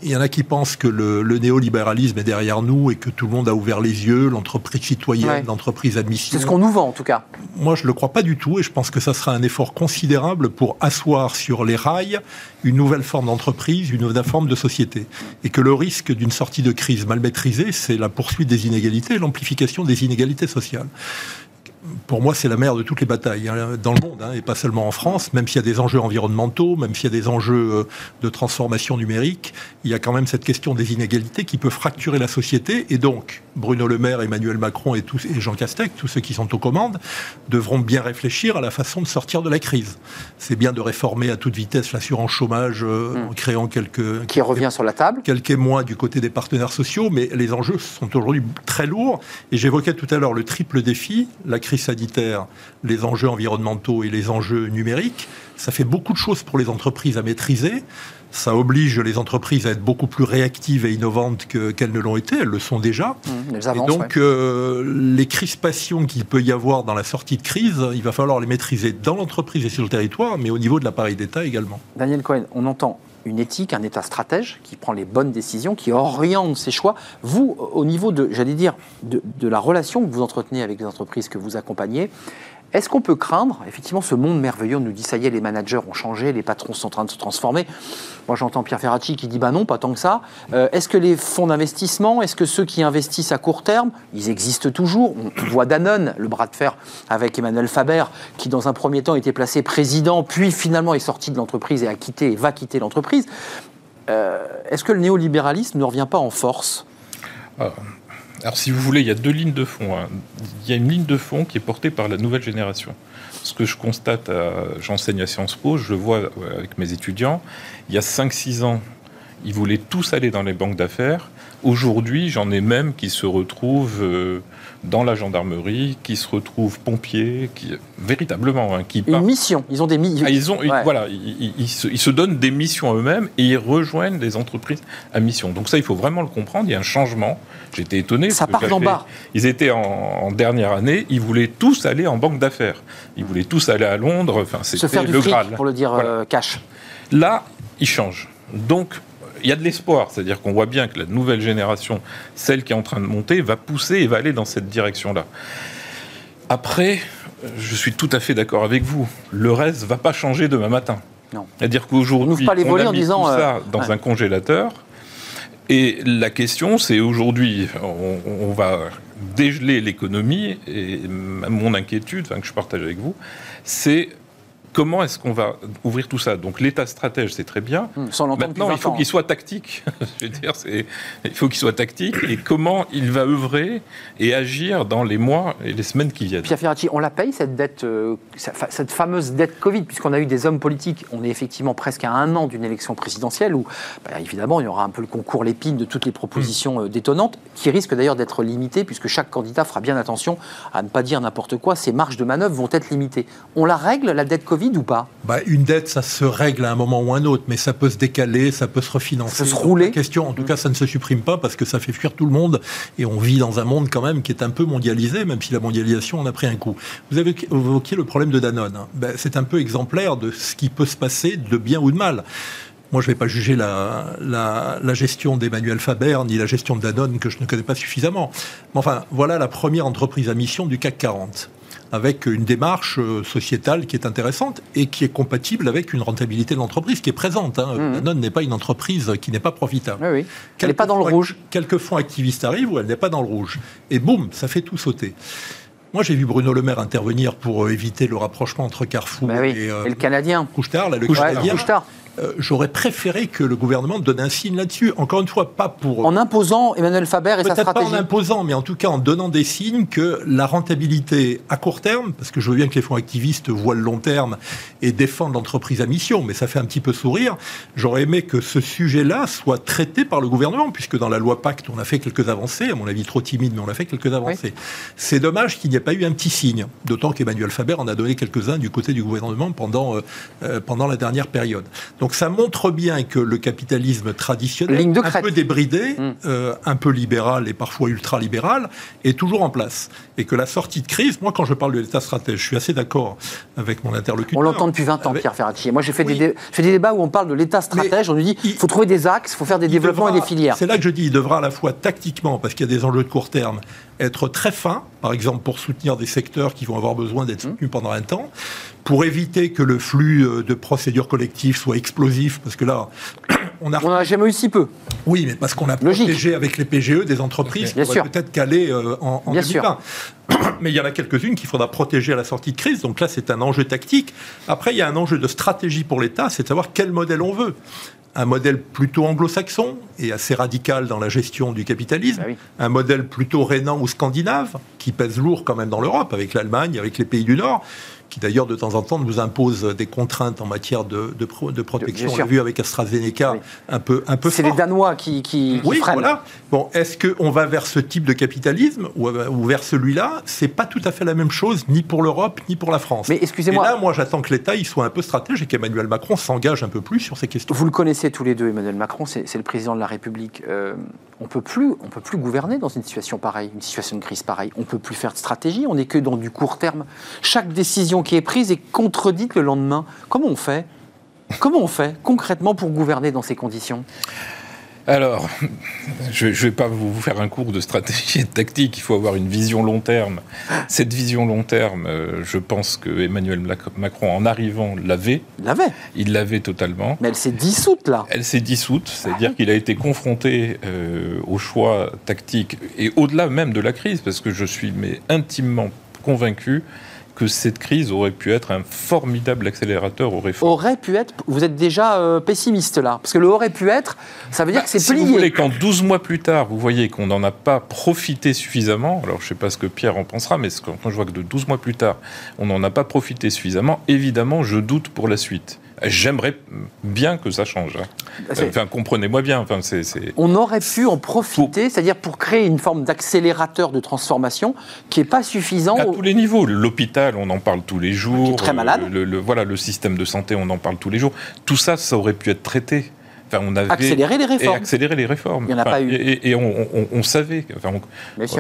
il y en a qui pensent que le, le néolibéralisme est derrière nous et que tout le monde a ouvert les yeux, l'entreprise citoyenne, Ouais. l'entreprise à mission. C'est ce qu'on nous vend en tout cas. Moi, je ne le crois pas du tout et je pense que ça sera un effort considérable pour asseoir sur les rails une nouvelle forme d'entreprise, une nouvelle forme de société. Et que le risque d'une sortie de crise mal maîtrisée, c'est la poursuite des inégalités et l'amplification des inégalités sociales. Pour moi, c'est la mère de toutes les batailles hein, dans le monde, hein, et pas seulement en France. Même s'il y a des enjeux environnementaux, même s'il y a des enjeux euh, de transformation numérique, il y a quand même cette question des inégalités qui peut fracturer la société. Et donc, Bruno Le Maire, Emmanuel Macron et, tous, et Jean Castex, tous ceux qui sont aux commandes, devront bien réfléchir à la façon de sortir de la crise. C'est bien de réformer à toute vitesse l'assurance chômage euh, en créant quelques, Qui revient sur la table. quelques mois du côté des partenaires sociaux, mais les enjeux sont aujourd'hui très lourds. Et j'évoquais tout à l'heure le triple défi, la crise sanitaire, les enjeux environnementaux et les enjeux numériques. Ça fait beaucoup de choses pour les entreprises à maîtriser. Ça oblige les entreprises à être beaucoup plus réactives et innovantes qu'elles ne l'ont été. Elles le sont déjà. Mmh, avancent, et donc, euh, les crispations qu'il peut y avoir dans la sortie de crise, il va falloir les maîtriser dans l'entreprise et sur le territoire, mais au niveau de l'appareil d'État également. Daniel Cohen, on entend une éthique, un État stratège qui prend les bonnes décisions, qui oriente ses choix. Vous, au niveau de, j'allais dire, de, la relation que vous entretenez avec les entreprises que vous accompagnez, est-ce qu'on peut craindre, effectivement, ce monde merveilleux, nous dit ça y est, les managers ont changé, les patrons sont en train de se transformer. Moi, j'entends Pierre Ferracci qui dit bah non, pas tant que ça. Euh, est-ce que les fonds d'investissement, est-ce que ceux qui investissent à court terme, ils existent toujours? On voit Danone, le bras de fer avec Emmanuel Faber, qui dans un premier temps était placé président, puis finalement est sorti de l'entreprise et a quitté et va quitter l'entreprise. Euh, est-ce que le néolibéralisme ne revient pas en force? Ah, alors, si vous voulez, il y a deux lignes de fond. Hein. Il y a une ligne de fond qui est portée par la nouvelle génération. Ce que je constate, j'enseigne à Sciences Po, je le vois avec mes étudiants, il y a 5-6 ans, ils voulaient tous aller dans les banques d'affaires. Aujourd'hui, j'en ai même qui se retrouvent euh, dans la gendarmerie, qui se retrouvent pompiers, qui véritablement, hein, qui une mission. Ils ont des missions. Ah, ils ont, voilà, ils, se, donnent des missions eux-mêmes et ils rejoignent des entreprises à mission. Donc ça, il faut vraiment le comprendre. Il y a un changement. J'étais étonné. Ça part d'en bas. Ils étaient en, dernière année. Ils voulaient tous aller en banque d'affaires. Ils voulaient tous aller à Londres. Enfin, c'était le fric, Graal. Pour le dire euh, cash. Là, ils changent. Donc il y a de l'espoir, c'est-à-dire qu'on voit bien que la nouvelle génération, celle qui est en train de monter, va pousser et va aller dans cette direction-là. Après, je suis tout à fait d'accord avec vous. Le reste ne va pas changer demain matin. C'est-à-dire qu'aujourd'hui, on, a mis en disant, ça euh, dans un congélateur. Et la question, c'est aujourd'hui, on, va dégeler l'économie. Et mon inquiétude, enfin, que je partage avec vous, c'est comment est-ce qu'on va ouvrir tout ça? Donc l'État stratège, c'est très bien. Sans Maintenant, il faut qu'il soit tactique. *laughs* Je veux dire, il faut qu'il soit tactique. Et comment il va œuvrer et agir dans les mois et les semaines qui viennent? Pierre Ferracci, on la paye cette dette, euh, cette fameuse dette Covid, puisqu'on a eu des hommes politiques. On est effectivement presque à un an d'une élection présidentielle où, bah, évidemment, il y aura un peu le concours l'épine de toutes les propositions euh, détonnantes, qui risquent d'ailleurs d'être limitées, puisque chaque candidat fera bien attention à ne pas dire n'importe quoi. Ses marges de manœuvre vont être limitées. On la règle, la dette Covid? Ou pas bah, Une dette, ça se règle à un moment ou un autre, mais ça peut se décaler, ça peut se refinancer. Ça se rouler. question, en tout cas, ça ne se supprime pas parce que ça fait fuir tout le monde et on vit dans un monde quand même qui est un peu mondialisé, même si la mondialisation en a pris un coup. Vous avez évoqué le problème de Danone. Ben, c'est un peu exemplaire de ce qui peut se passer de bien ou de mal. Moi, je ne vais pas juger la, la, la gestion d'Emmanuel Faber ni la gestion de Danone que je ne connais pas suffisamment. Mais enfin, voilà la première entreprise à mission du CAC 40 avec une démarche euh, sociétale qui est intéressante et qui est compatible avec une rentabilité de l'entreprise qui est présente. Hein. Mmh. Danone n'est pas une entreprise qui n'est pas profitable. Oui, oui. Elle n'est pas dans le rouge. Quelques fonds activistes arrivent où elle n'est pas dans le rouge. Et boum, ça fait tout sauter. Moi, j'ai vu Bruno Le Maire intervenir pour euh, éviter le rapprochement entre Carrefour bah et, euh, et, le Canadien. Couchetard, là, le Canadien. Euh, j'aurais préféré que le gouvernement donne un signe là-dessus. Encore une fois, pas pour... En imposant Emmanuel Faber et sa stratégie pas en imposant, mais en tout cas en donnant des signes que la rentabilité à court terme, parce que je veux bien que les fonds activistes voient le long terme et défendent l'entreprise à mission, mais ça fait un petit peu sourire. J'aurais aimé que ce sujet-là soit traité par le gouvernement, puisque dans la loi Pacte, on a fait quelques avancées, à mon avis trop timide, mais on a fait quelques avancées. C'est dommage qu'il n'y ait pas eu un petit signe, d'autant qu'Emmanuel Faber en a donné quelques-uns du côté du gouvernement pendant, euh, euh, pendant la dernière période. Donc ça montre bien que le capitalisme traditionnel, un peu débridé, hmm. euh, un peu libéral et parfois ultra-libéral, est toujours en place. Et que la sortie de crise, moi quand je parle de l'État stratège, je suis assez d'accord avec mon interlocuteur. On l'entend depuis 20 ans, Pierre Ferracci. Moi j'ai fait, des, des débats où on parle de l'État stratège, on nous dit il faut trouver des axes, il faut faire des développements et des filières. C'est là que je dis, il devra à la fois tactiquement, parce qu'il y a des enjeux de court terme, être très fin, par exemple pour soutenir des secteurs qui vont avoir besoin d'être soutenus pendant un temps, pour éviter que le flux euh, de procédures collectives soit explosif, parce que là, *clears throat* on a... On n'a jamais eu si peu. Oui, mais parce qu'on a protégé avec les PGE des entreprises qui pourraient peut-être caler euh, en, en Bien 2020. *clears throat* Mais il y en a quelques-unes qu'il faudra protéger à la sortie de crise. Donc là, c'est un enjeu tactique. Après, il y a un enjeu de stratégie pour l'État, c'est de savoir quel modèle on veut un modèle plutôt anglo-saxon et assez radical dans la gestion du capitalisme, ah un modèle plutôt rhénan ou scandinave, qui pèse lourd quand même dans l'Europe, avec l'Allemagne, avec les pays du Nord, qui d'ailleurs de temps en temps nous impose des contraintes en matière de, de, de protection. On l'a vu avec AstraZeneca, un peu, un peu C'est les Danois qui, qui, oui, freinent. voilà. Bon, est-ce qu'on va vers ce type de capitalisme ou, ou vers celui-là? C'est pas tout à fait la même chose, ni pour l'Europe, ni pour la France. Mais excusez-moi. Et là, moi, j'attends que l'État il soit un peu stratège et qu'Emmanuel Macron s'engage un peu plus sur ces questions. Vous le connaissez tous les deux, Emmanuel Macron, c'est le président de la République. Euh, on peut plus, on peut plus gouverner dans une situation pareille, une situation de crise pareille. On peut plus faire de stratégie. On n'est que dans du court terme. Chaque décision qui est prise est contredite le lendemain. Comment on fait? Comment on fait concrètement pour gouverner dans ces conditions? Alors, je ne vais pas vous faire un cours de stratégie et de tactique, il faut avoir une vision long terme. Cette vision long terme, euh, je pense que Emmanuel Macron, en arrivant, l'avait. L'avait Il l'avait totalement. Mais elle s'est dissoute, là. Elle s'est dissoute, c'est-à-dire ah qu'il a été confronté euh, au choix tactique, et au-delà même de la crise, parce que je suis mais intimement convaincu que cette crise aurait pu être un formidable accélérateur aux réformes. Aurait pu être Vous êtes déjà euh, pessimiste là Parce que le aurait pu être, ça veut dire bah, que c'est si plié. Vous voulez qu'en 12 mois plus tard, vous voyez qu'on n'en a pas profité suffisamment, alors je ne sais pas ce que Pierre en pensera, mais quand je vois que de 12 mois plus tard, on n'en a pas profité suffisamment, évidemment, je doute pour la suite. J'aimerais bien que ça change. Hein. Bah, enfin, comprenez-moi bien. Enfin, On aurait pu en profiter, c'est-à-dire pour créer une forme d'accélérateur de transformation qui n'est pas suffisant. À tous les niveaux. L'hôpital, on en parle tous les jours. très malade. Le, voilà, le système de santé, on en parle tous les jours. Tout ça, ça aurait pu être traité on avait accélérer les réformes. Et accélérer les réformes. Il n'y en a pas eu. Et, on, savait. Enfin.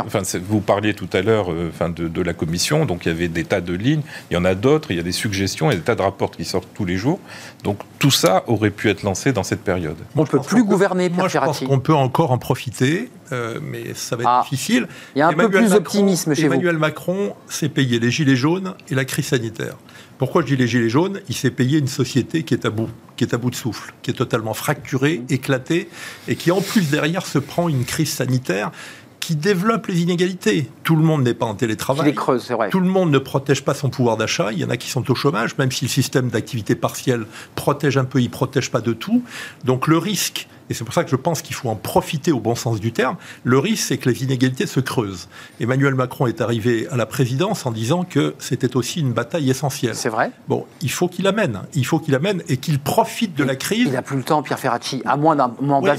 Enfin, vous parliez tout à l'heure euh, enfin, de, la commission, donc il y avait des tas de lignes, il y en a d'autres, il y a des suggestions, il y a des tas de rapports qui sortent tous les jours. Donc tout ça aurait pu être lancé dans cette période. on ne peut plus gouverner, Pierre Moi, je pense qu'on peut encore en profiter, euh, mais ça va être ah. difficile. Il y a un peu plus d'optimisme chez Emmanuel Macron s'est payé les gilets jaunes et la crise sanitaire. Pourquoi je dis les gilets jaunes? Il s'est payé une société qui est à bout, qui est à bout de souffle, qui est totalement fracturée, éclatée, et qui en plus derrière se prend une crise sanitaire qui développe les inégalités. Tout le monde n'est pas en télétravail. creuse, vrai. Tout le monde ne protège pas son pouvoir d'achat. Il y en a qui sont au chômage, même si le système d'activité partielle protège un peu, il ne protège pas de tout. Donc le risque et c'est pour ça que je pense qu'il faut en profiter au bon sens du terme. Le risque, c'est que les inégalités se creusent. Emmanuel Macron est arrivé à la présidence en disant que c'était aussi une bataille essentielle. C'est vrai. Bon, il faut qu'il amène. Il faut qu'il amène et qu'il profite de la crise. Il n'a plus le temps, Pierre Ferracci, à moins d'un mandat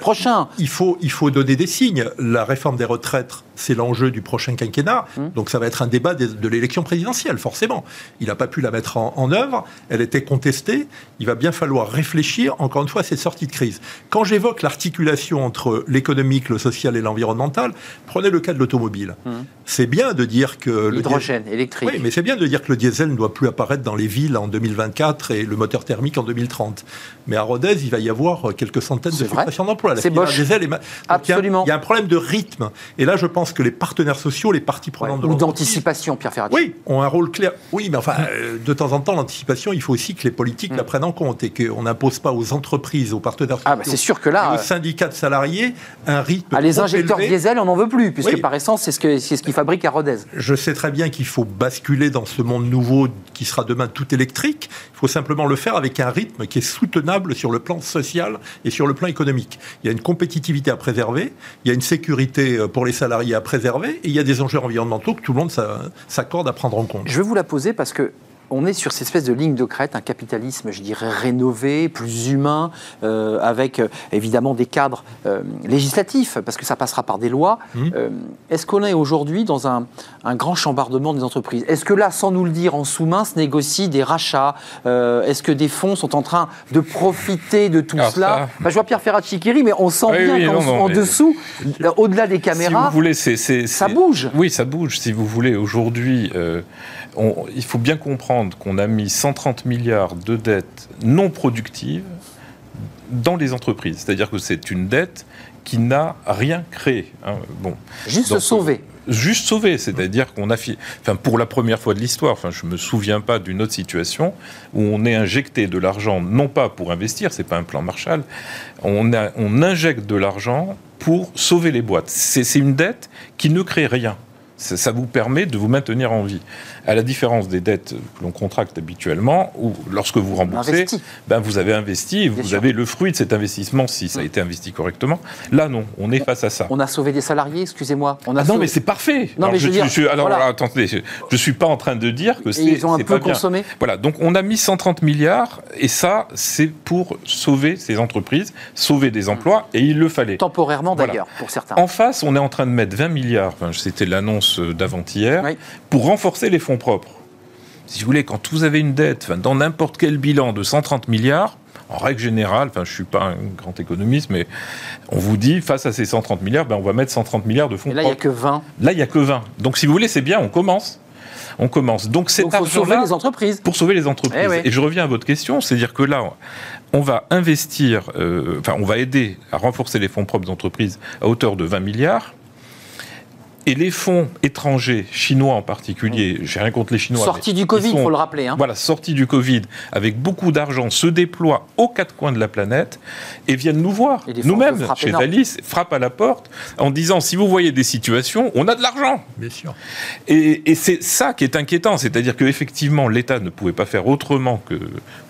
prochain. Il faut, il faut donner des signes. La réforme des retraites, c'est l'enjeu du prochain quinquennat. Hum. Donc ça va être un débat de, l'élection présidentielle, forcément. Il n'a pas pu la mettre en, en œuvre. Elle était contestée. Il va bien falloir réfléchir, encore une fois, à cette sortie de crise. Quand j'évoque l'articulation entre l'économique, le social et l'environnemental, prenez le cas de l'automobile. Hum. C'est bien de dire que... L'hydrogène électrique. Oui, mais c'est bien de dire que le diesel ne doit plus apparaître dans les villes en 2024 et le moteur thermique en 2030. Mais à Rodez, il va y avoir quelques centaines de suppressions d'emplois. C'est Bosch. Diesel Absolument. Il y, a un problème de rythme. Et là, je pense que les partenaires sociaux, les parties prenantes de Ou d'anticipation, Pierre Ferrari. Oui, ont un rôle clair. Oui, mais enfin, euh, de temps en temps, l'anticipation, il faut aussi que les politiques la hum. prennent en compte et qu'on n'impose pas aux entreprises, aux partenaires sociaux. Ah, bah c'est sûr que là. Aux syndicats de salariés, un rythme. Ah, les injecteurs diesel, on n'en veut plus, puisque par essence, c'est ce qu'ils ce qu'ils fabriquent à Rodez. Je sais très bien qu'il faut basculer dans ce monde nouveau qui sera demain tout électrique. Il faut simplement le faire avec un rythme qui est soutenable sur le plan social et sur le plan économique. Il y a une compétitivité à préserver, il y a une sécurité euh, pour les salariés à préserver, et il y a des enjeux environnementaux que tout le monde s'accorde à prendre en compte. Je vais vous la poser parce que on est sur cette espèce de ligne de crête, un capitalisme, je dirais, rénové, plus humain, euh, avec euh, évidemment des cadres euh, législatifs, parce que ça passera par des lois. Mmh. Est-ce qu'on est aujourd'hui dans un, grand chambardement des entreprises? Est-ce que là, sans nous le dire, en sous-main, se négocie des rachats? Est-ce que des fonds sont en train de profiter de tout cela? je vois Pierre Ferracci mais on sent bien qu'en dessous, au-delà des caméras, vous voulez, ça bouge. Oui, ça bouge. Si vous voulez, aujourd'hui il faut bien comprendre qu'on a mis 130 milliards de dettes non productives dans les entreprises. C'est-à-dire que c'est une dette qui n'a rien créé. Hein. Bon. Juste sauver. Juste sauver, c'est-à-dire qu'on a, enfin, pour la première fois de l'histoire, enfin, je me souviens pas d'une autre situation où on est injecté de l'argent, non pas pour investir, c'est pas un plan Marshall, on, on injecte de l'argent pour sauver les boîtes. C'est une dette qui ne crée rien ça, vous permet de vous maintenir en vie. À la différence des dettes que l'on contracte habituellement, où lorsque vous remboursez, ben vous avez investi et vous avez le fruit de cet investissement si ça a été investi correctement. Là, non, on est face à ça. On a sauvé des salariés, excusez-moi. Ah non, mais c'est parfait. Non, mais je, je, alors, attendez, je ne suis pas en train de dire que c'est. Ils ont un peu consommé. Voilà, donc on a mis 130 milliards et ça, c'est pour sauver ces entreprises, sauver des emplois et il le fallait. Temporairement d'ailleurs, pour certains. En face, on est en train de mettre 20 milliards, c'était l'annonce d'avant-hier, pour renforcer les fonds propres. Si vous voulez, quand vous avez une dette, dans n'importe quel bilan de 130 milliards, en règle générale, enfin, je ne suis pas un grand économiste, mais on vous dit, face à ces 130 milliards, ben, on va mettre 130 milliards de fonds Et là, il n'y a que 20. Là, il n'y a que 20. Donc, si vous voulez, c'est bien, on commence. On commence. Donc, c'est pour sauver les entreprises. Pour sauver les entreprises. Eh Et je reviens à votre question, c'est-à-dire que là, on va investir, euh, enfin, on va aider à renforcer les fonds propres d'entreprises à hauteur de 20 milliards. Et les fonds étrangers, chinois en particulier, mmh. j'ai rien contre les Chinois. Sortis du Covid, il faut le rappeler. Hein. Voilà, sortis du Covid, avec beaucoup d'argent, se déploient aux quatre coins de la planète et viennent nous voir. Nous-mêmes, chez Thalys, frappent à la porte en disant si vous voyez des situations, on a de l'argent. Bien sûr. Et, et c'est ça qui est inquiétant, c'est-à-dire qu'effectivement, l'État ne pouvait pas faire autrement que.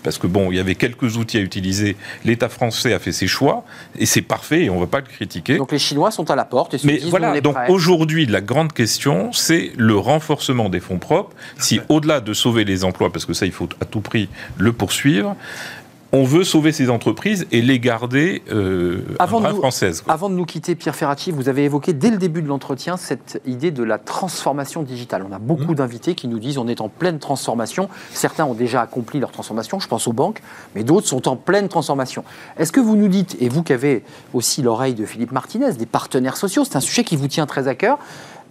Parce que bon, il y avait quelques outils à utiliser. L'État français a fait ses choix et c'est parfait et on ne va pas le critiquer. Donc les Chinois sont à la porte et se Mais disent, voilà, donc aujourd'hui, la grande question, c'est le renforcement des fonds propres. Si au-delà de sauver les emplois, parce que ça, il faut à tout prix le poursuivre, on veut sauver ces entreprises et les garder euh, avant de françaises. Avant de nous quitter, Pierre Ferracci, vous avez évoqué dès le début de l'entretien cette idée de la transformation digitale. On a beaucoup mmh. d'invités qui nous disent on est en pleine transformation. Certains ont déjà accompli leur transformation, je pense aux banques, mais d'autres sont en pleine transformation. Est-ce que vous nous dites, et vous qui avez aussi l'oreille de Philippe Martinez, des partenaires sociaux, c'est un sujet qui vous tient très à cœur,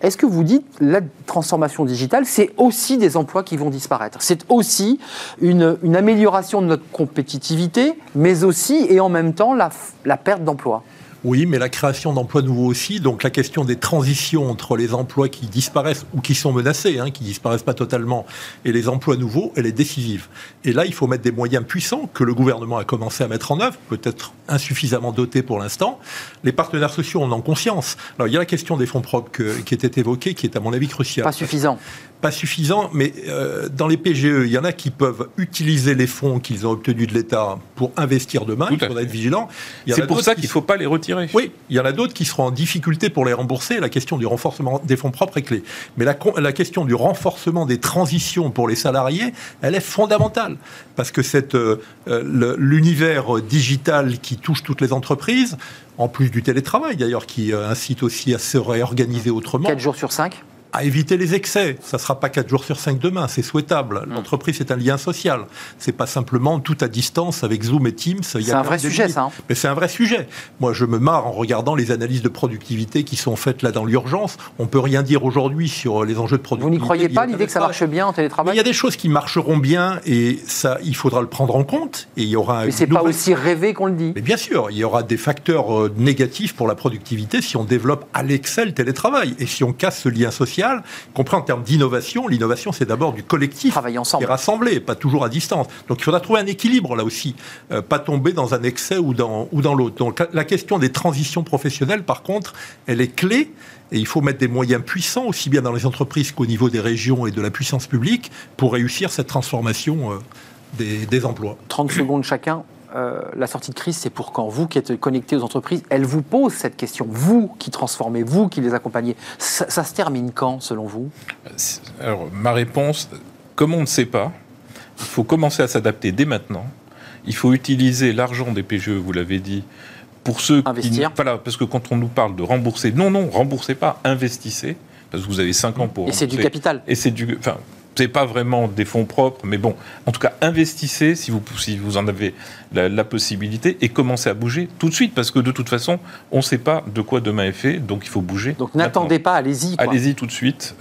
est-ce que vous dites la transformation digitale, c'est aussi des emplois qui vont disparaître? C'est aussi une, amélioration de notre compétitivité, mais aussi et en même temps la perte d'emplois oui, mais la création d'emplois nouveaux aussi. Donc la question des transitions entre les emplois qui disparaissent ou qui sont menacés, hein, qui disparaissent pas totalement, et les emplois nouveaux, elle est décisive. Et là, il faut mettre des moyens puissants que le gouvernement a commencé à mettre en œuvre, peut-être insuffisamment dotés pour l'instant. Les partenaires sociaux en ont conscience. Alors il y a la question des fonds propres qui était évoquée, qui est à mon avis cruciale. Pas suffisant pas suffisant, mais euh, dans les PGE, il y en a qui peuvent utiliser les fonds qu'ils ont obtenus de l'État pour investir demain. il faudra être vigilant. C'est pour ça qu'il ne faut pas les retirer. Oui, il y en a d'autres qui seront en difficulté pour les rembourser. La question du renforcement des fonds propres est clé. Mais la, la question du renforcement des transitions pour les salariés, elle est fondamentale. Parce que euh, euh, l'univers digital qui touche toutes les entreprises, en plus du télétravail d'ailleurs, qui incite aussi à se réorganiser autrement. 4 jours sur 5 à éviter les excès. Ça ne sera pas 4 jours sur 5 demain, c'est souhaitable. Hmm. L'entreprise, c'est un lien social. C'est pas simplement tout à distance avec Zoom et Teams. C'est un vrai sujet, ça. Hein. Mais c'est un vrai sujet. Moi, je me marre en regardant les analyses de productivité qui sont faites là dans l'urgence. On peut rien dire aujourd'hui sur les enjeux de productivité. Vous n'y croyez pas, l'idée que ça marche bien en télétravail Il y a des choses qui marcheront bien et ça, il faudra le prendre en compte. Et il y aura Mais c'est pas aussi rêvé qu'on le dit. Mais bien sûr, il y aura des facteurs euh, négatifs pour la productivité si on développe à l'excel le télétravail et si on casse ce lien social compris en termes d'innovation, l'innovation c'est d'abord du collectif Travailler ensemble. et rassemblé, pas toujours à distance. Donc il faudra trouver un équilibre là aussi, euh, pas tomber dans un excès ou dans, ou dans l'autre. Donc la question des transitions professionnelles, par contre, elle est clé. Et il faut mettre des moyens puissants, aussi bien dans les entreprises qu'au niveau des régions et de la puissance publique, pour réussir cette transformation euh, des, des emplois. 30 secondes chacun. Euh, la sortie de crise, c'est pour quand vous qui êtes connecté aux entreprises, elles vous posent cette question. Vous qui transformez, vous qui les accompagnez, ça, se termine quand, selon vous? Alors, ma réponse, comme on ne sait pas, il faut commencer à s'adapter dès maintenant. Il faut utiliser l'argent des PGE, vous l'avez dit, pour ceux Investir. qui. Voilà, parce que quand on nous parle de rembourser, non, non, remboursez pas, investissez. Parce que vous avez 5 ans pour. Et c'est du capital. Et c'est du. Enfin, c'est pas vraiment des fonds propres, mais bon, en tout cas, investissez si vous, si vous en avez la, possibilité et commencez à bouger tout de suite, parce que de toute façon, on ne sait pas de quoi demain est fait, donc il faut bouger. Donc n'attendez pas, allez-y. Allez-y tout de suite.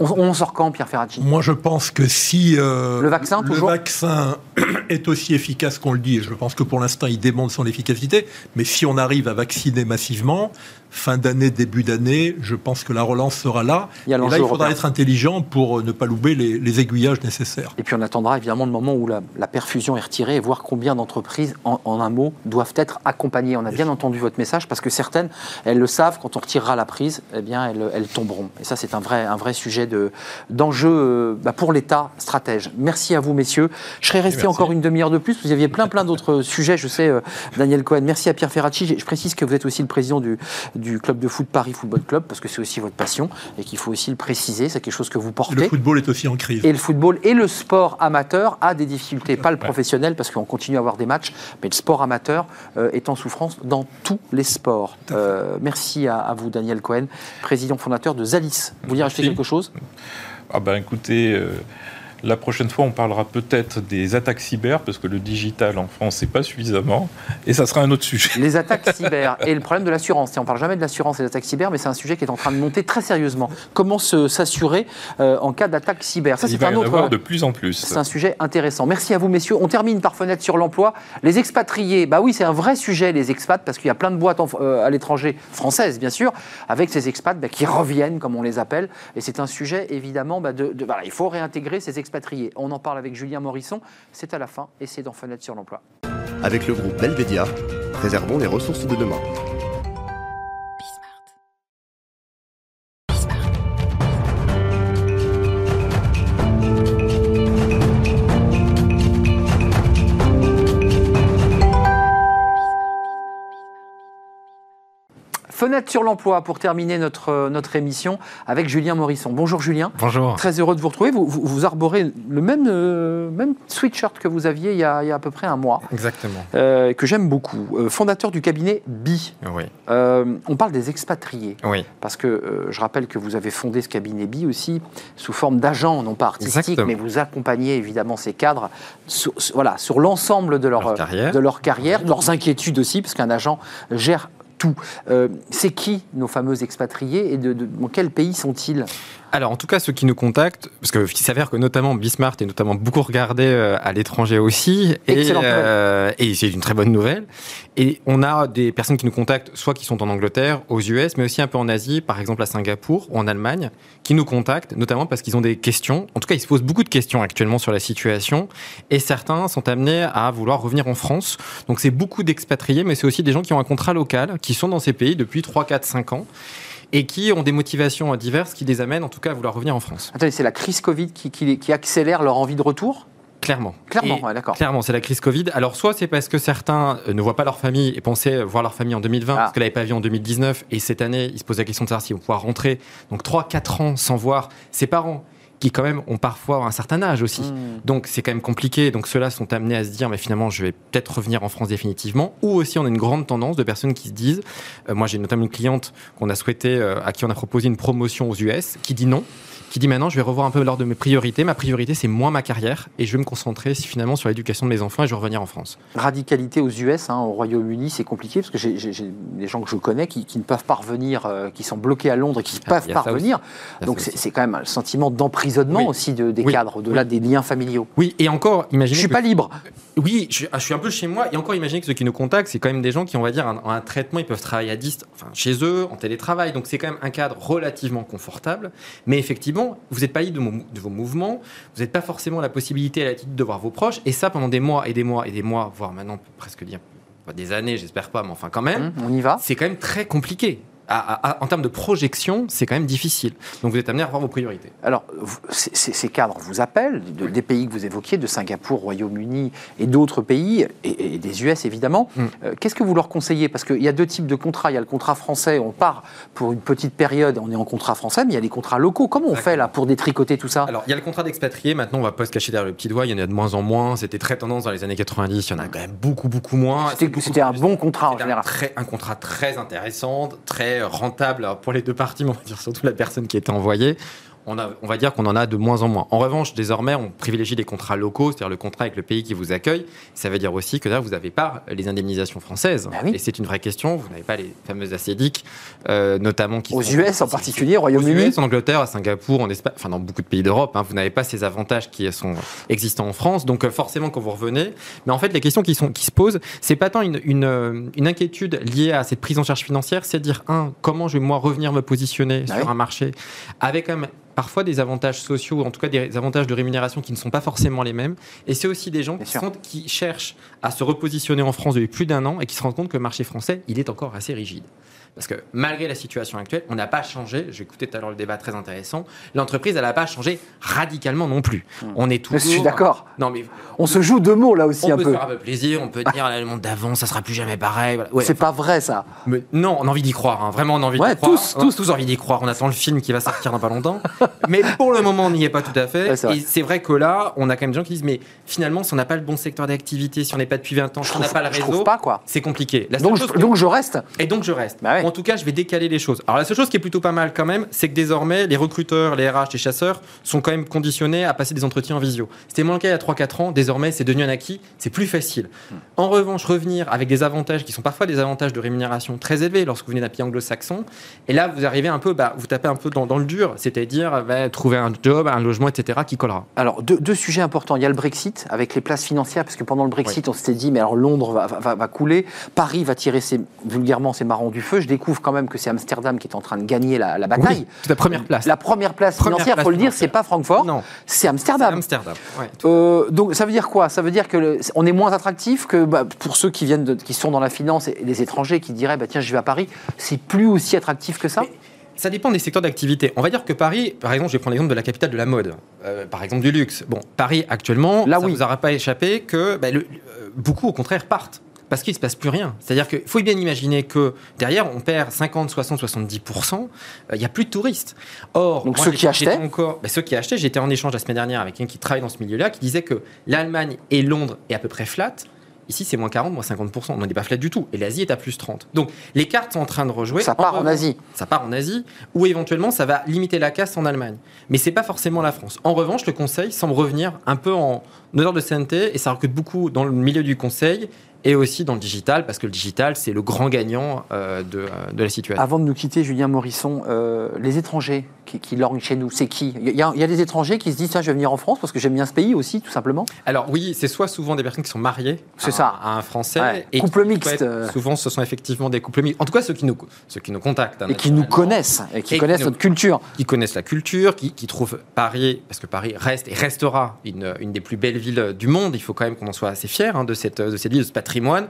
Euh. On, sort quand, Pierre Ferracci? Moi, je pense que si euh, le vaccin, le vaccin *clears throat* est aussi efficace qu'on le dit, et je pense que pour l'instant, il démontre son efficacité, mais si on arrive à vacciner massivement, fin d'année, début d'année, je pense que la relance sera là. Il et là, il faudra être intelligent pour euh, ne pas louper les, aiguillages nécessaires. Et puis on attendra évidemment le moment où la, perfusion est retirée et voir combien d'entreprises, en, un mot, doivent être accompagnées. On a bien entendu votre message parce que certaines, elles le savent, quand on retirera la prise, eh bien, elles, elles tomberont. Et ça, c'est un vrai, un vrai sujet. Sujet de- d'enjeu euh, bah, pour l'État stratège. Merci à vous, messieurs. Je serais resté encore une demi-heure de plus. Vous aviez plein, plein d'autres *laughs* sujets, je sais, euh, Daniel Cohen. Merci à Pierre Ferracci. Je précise que vous êtes aussi le président du, du club de foot Paris Football Club, parce que c'est aussi votre passion et qu'il faut aussi le préciser. C'est quelque chose que vous Le portez. football est aussi en crise. Et le football et le sport amateur a des difficultés, pas le professionnel parce qu'on continue à avoir des matchs, mais le sport amateur euh, est en souffrance dans tous les sports. Euh, merci à, à vous, Daniel Cohen, président fondateur de Zalis. Vous vouliez rajouter quelque chose? Ah ben écoutez, euh, la prochaine fois, on parlera peut-être des attaques cyber, parce que le digital en France, c'est pas suffisamment, et ça sera un autre sujet. Les attaques cyber et le problème de l'assurance. On ne parle jamais de l'assurance et des attaques cyber, mais c'est un sujet qui est en train de monter très sérieusement. Comment s'assurer euh, en cas d'attaque cyber? Ça, c'est va un autre. avoir de plus en plus. C'est un sujet intéressant. Merci à vous, messieurs. On termine par fenêtre sur l'emploi. Les expatriés, bah oui, c'est un vrai sujet, les expats, parce qu'il y a plein de boîtes en- euh, à l'étranger, françaises bien sûr, avec ces expats bah, qui reviennent, comme on les appelle. Et c'est un sujet, évidemment, bah, de, de- voilà, il faut réintégrer ces On en parle avec Julien Morisson. C'est à la fin, et c'est dans sur l'emploi. Avec le groupe Belvedia, préservons les ressources de demain. Fenêtre sur l'emploi pour terminer notre, notre émission avec Julien Morisson. Bonjour Julien. Bonjour. Très heureux de vous retrouver. Vous, vous, vous arborez le même, euh, même sweatshirt que vous aviez il y a, il y a à peu près un mois, Exactement. euh, que j'aime beaucoup. Euh, fondateur du cabinet BI. Oui. Euh, on parle des expatriés. Oui. Parce que je rappelle que vous avez fondé ce cabinet BI aussi sous forme d'agent, non pas artistique, Exactement. mais vous accompagnez évidemment ces cadres sur, sur- voilà, sur l'ensemble de leur, Leur carrière. de leur carrière, de leurs inquiétudes aussi, parce qu'un agent gère Euh, c'est qui nos fameux expatriés et de- dans quel pays sont-ils? Alors, en tout cas, ceux qui nous contactent, parce qu'il s'avère que notamment Bismart est notamment beaucoup regardé euh, à l'étranger aussi, et, euh, et c'est une très bonne nouvelle. Et on a des personnes qui nous contactent, soit qui sont en Angleterre, aux US, mais aussi un peu en Asie, par exemple à Singapour ou en Allemagne, qui nous contactent, notamment parce qu'ils ont des questions. En tout cas, ils se posent beaucoup de questions actuellement sur la situation, et certains sont amenés à vouloir revenir en France. Donc, c'est beaucoup d'expatriés, mais c'est aussi des gens qui ont un contrat local, qui sont dans ces pays depuis 3, 4, 5 ans et qui ont des motivations diverses qui les amènent en tout cas à vouloir revenir en France. Attendez, c'est la crise Covid qui, qui- qui accélère leur envie de retour? Clairement. Clairement, ouais, d'accord. Clairement, c'est la crise Covid. Alors, soit c'est parce que certains euh, ne voient pas leur famille et pensaient voir leur famille en 2020, Ah. parce qu'elle n'avait pas vu en 2019, et cette année, ils se posent la question de savoir s'ils vont pouvoir rentrer. Donc, 3-4 ans sans voir ses parents, qui quand même ont parfois un certain âge aussi. Hmm. Donc c'est quand même compliqué. Donc ceux-là sont amenés à se dire, mais finalement, je vais peut-être revenir en France définitivement. Ou aussi, on a une grande tendance de personnes qui se disent, euh, moi j'ai notamment une cliente qu'on a souhaité, euh, à qui on a proposé une promotion aux US, qui dit non, qui dit maintenant, je vais revoir un peu l'ordre de mes priorités. Ma priorité, c'est moins ma carrière, et je vais me concentrer finalement sur l'éducation de mes enfants, et je vais revenir en France. radicalité aux US, hein, au Royaume-Uni, c'est compliqué parce que j'ai- des gens que je connais qui, qui ne peuvent pas revenir, euh, qui sont bloqués à Londres et qui ne Ah, peuvent pas revenir. Donc c'est quand même un sentiment d'emprisonnement Oui. aussi de- des Oui. cadres, au-delà des liens familiaux. Oui, et encore, imaginez. Je suis que- pas libre. Oui, je, je suis un peu chez moi. Et encore, imaginez que ceux qui nous contactent, c'est quand même des gens qui, on va dire, un, un traitement, ils peuvent travailler à distance, enfin, chez eux, en télétravail. Donc, c'est quand même un cadre relativement confortable. Mais effectivement, vous n'êtes pas libre de, vos mouvements. Vous n'êtes pas forcément la possibilité à la de voir vos proches. Et ça, pendant des mois et des mois et des mois, voire maintenant, on peut presque dire des années, j'espère pas, mais enfin, quand même. Hum, on y va. C'est quand même très compliqué. À- à- à- en termes de projection, c'est quand même difficile. Donc, vous êtes amené à revoir vos priorités. Alors, ces- cadres vous appellent, de- des pays que vous évoquiez, de Singapour, Royaume-Uni et d'autres pays, et, et des US évidemment. Mm. Euh, Qu'est-ce que vous leur conseillez? Parce qu'il y a deux types de contrats. Il y a le contrat français, on part pour une petite période, on est en contrat français, mais il y a les contrats locaux. Comment on fait là pour détricoter tout ça? Alors, il y a le contrat d'expatrié. Maintenant, on va pas se cacher derrière le petit doigt. Il y en a de moins en moins. C'était très tendance dans les années 90. Il y en a quand même beaucoup, beaucoup moins. C'était- un bon contrat en un, général. très- un contrat très intéressant, très rentable pour les deux parties, mais on va dire surtout la personne qui était envoyée. On, a, on va dire qu'on en a de moins en moins. En revanche, désormais, on privilégie les contrats locaux, c'est-à-dire le contrat avec le pays qui vous accueille. Ça veut dire aussi que là, vous n'avez pas les indemnisations françaises. Bah oui. Et c'est une vraie question. Vous n'avez pas les fameuses ACEDIC, euh, notamment qui Aux sont- US en particulier, au Royaume-Uni. En Angleterre, à Singapour, en Espagne, enfin dans beaucoup de pays d'Europe, hein, vous n'avez pas ces avantages qui sont existants en France. Donc euh, forcément, quand vous revenez, mais en fait, les questions qui, sont, qui se posent, c'est pas tant une, une, une inquiétude liée à cette prise en charge financière, c'est dire un, comment je vais moi revenir me positionner Ah sur oui. un marché avec quand même parfois des avantages sociaux, en tout cas des avantages de rémunération qui ne sont pas forcément les mêmes. Et c'est aussi des gens qui, sûr. sont- qui cherchent à se repositionner en France depuis plus d'un an et qui se rendent compte que le marché français, il est encore assez rigide. Parce que malgré la situation actuelle, on n'a pas changé. J'ai écouté tout à l'heure le débat très intéressant. L'entreprise, elle n'a pas changé radicalement non plus. On est toujours. je suis d'accord. Non, mais On se joue deux mots là aussi on un peut peu. se faire un peu plaisir. On peut dire là, le monde d'avant, ça sera plus jamais pareil. Voilà. Ouais. C'est pas vrai ça. Mais non, on a envie d'y croire. hein. Vraiment, on a envie Ouais, d'y croire. tous, on tous. tous envie d'y croire. On attend le film qui va sortir dans pas longtemps. *laughs* *laughs* mais pour le moment, on n'y est pas tout à fait. Ouais, c'est vrai. et c'est vrai que là, on a quand même des gens qui disent mais finalement, si on n'a pas le bon secteur d'activité, si on n'est pas depuis 20 ans, si on n'a pas le réseau, pas quoi. c'est compliqué. La Donc, je, que- donc je reste. et donc je reste. Bah ouais. En tout cas, je vais décaler les choses. Alors la seule chose qui est plutôt pas mal quand même, c'est que désormais, les recruteurs, les RH, les chasseurs sont quand même conditionnés à passer des entretiens en visio. C'était moins le cas il y a 3-4 ans. Désormais, c'est devenu un acquis. C'est plus facile. Hmm. En revanche, revenir avec des avantages qui sont parfois des avantages de rémunération très élevés lorsque vous venez d'un pays anglo-saxon. Et là, vous arrivez un peu, bah, vous tapez un peu dans, dans le dur, c'est-à-dire bah, trouver un job, un logement, etc. qui collera. Alors, deux, deux sujets importants. Il y a le Brexit avec les places financières, parce que pendant le Brexit, on s'était dit, mais alors Londres va, va- va couler, Paris va tirer ses, vulgairement ses marrons du feu. Je découvre quand même que c'est Amsterdam qui est en train de gagner la, la bataille. Oui, c'est la première place. La première place Première financière, place faut le dire, c'est pas Francfort, Non, c'est c'est Amsterdam. Amsterdam. Ouais. Euh, donc ça veut dire quoi? Ça veut dire que le- on est moins attractif que bah, pour ceux qui viennent de- qui sont dans la finance et les étrangers qui diraient bah tiens je vais à Paris, c'est plus aussi attractif que ça? Mais Ça dépend des secteurs d'activité. On va dire que Paris, par exemple, je vais prendre l'exemple de la capitale de la mode, euh, par exemple du luxe. Bon, Paris actuellement, Là, ça oui. vous aura pas échappé que bah, le- euh, beaucoup au contraire partent. Parce qu'il ne se passe plus rien. C'est-à-dire qu'il faut bien imaginer que derrière, on perd 50, 60, 70%. euh, Il n'y a plus de touristes. Or, Donc moi, ceux qui achetaient encore, bah, Ceux qui achetaient, j'étais en échange la semaine dernière avec quelqu'un qui travaille dans ce milieu-là, qui disait que l'Allemagne et Londres est à peu près flat. Ici, c'est moins 40, moins 50%. On n'est pas flat du tout. Et l'Asie est à plus 30. Donc, les cartes sont en train de rejouer. ça part en Asie. ça part en Asie, ou éventuellement ça va limiter la casse en Allemagne. Mais c'est pas forcément la France. En revanche, le Conseil semble revenir un peu en honneur de CNT et ça recrute beaucoup dans le milieu du Conseil et aussi dans le digital, parce que le digital, c'est le grand gagnant euh, de, de la situation. Avant de nous quitter, Julien Morisson, euh, les étrangers qui, qui lorgnent chez nous, c'est qui? Il y, a, il y a des étrangers qui se disent tiens je vais venir en France parce que j'aime bien ce pays aussi tout simplement. Alors oui, c'est soit souvent des personnes qui sont mariées à, ça. à un Français. Ouais, et couple qui mixte, euh. Souvent, ce sont effectivement des couples mixtes. En tout cas, ceux qui nous, ceux qui nous contactent. hein, Et qui nous connaissent et qui Et qui connaissent nous- notre culture. qui connaissent la culture, qui, qui trouvent Paris, parce que Paris reste et restera une, une des plus belles villes du monde. Il faut quand même qu'on en soit assez fiers hein, de, cette, de cette ville, de ce patrimoine, euh,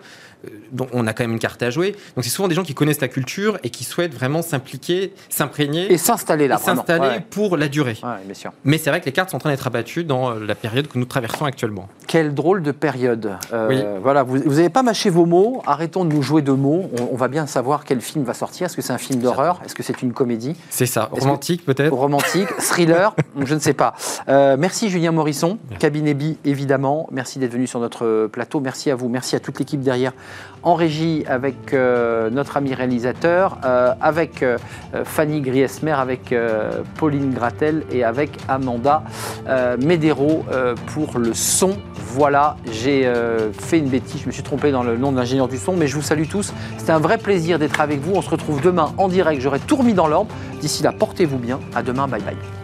dont on a quand même une carte à jouer. Donc c'est souvent des gens qui connaissent la culture et qui souhaitent vraiment s'impliquer, s'imprégner Et s'installer là, s'installer Ouais. pour la durée. Ouais, bien sûr. Mais c'est vrai que les cartes sont en train d'être abattues dans euh, la période que nous traversons actuellement. Quelle drôle de période. Euh, Oui. Voilà, vous n'avez pas mâché vos mots. Arrêtons de nous jouer de mots. On, on va bien savoir quel film va sortir. Est-ce que c'est un film d'horreur? Est-ce que c'est une comédie? C'est ça, romantique peut-être? Romantique Thriller? *laughs* Je ne sais pas. Euh, merci Julien Morisson, cabinet B évidemment. Merci d'être venu sur notre plateau. Merci à vous. Merci à toute l'équipe derrière en régie avec euh, notre ami réalisateur, euh, avec euh, Fanny Griesmer, avec Pauline Gratel et avec Amanda Medero pour le son. Voilà, j'ai fait une bêtise, je me suis trompé dans le nom de l'ingénieur du son, mais je vous salue tous. C'était un vrai plaisir d'être avec vous. On se retrouve demain en direct. J'aurai tout remis dans l'ordre. D'ici là, portez-vous bien. À demain. Bye bye.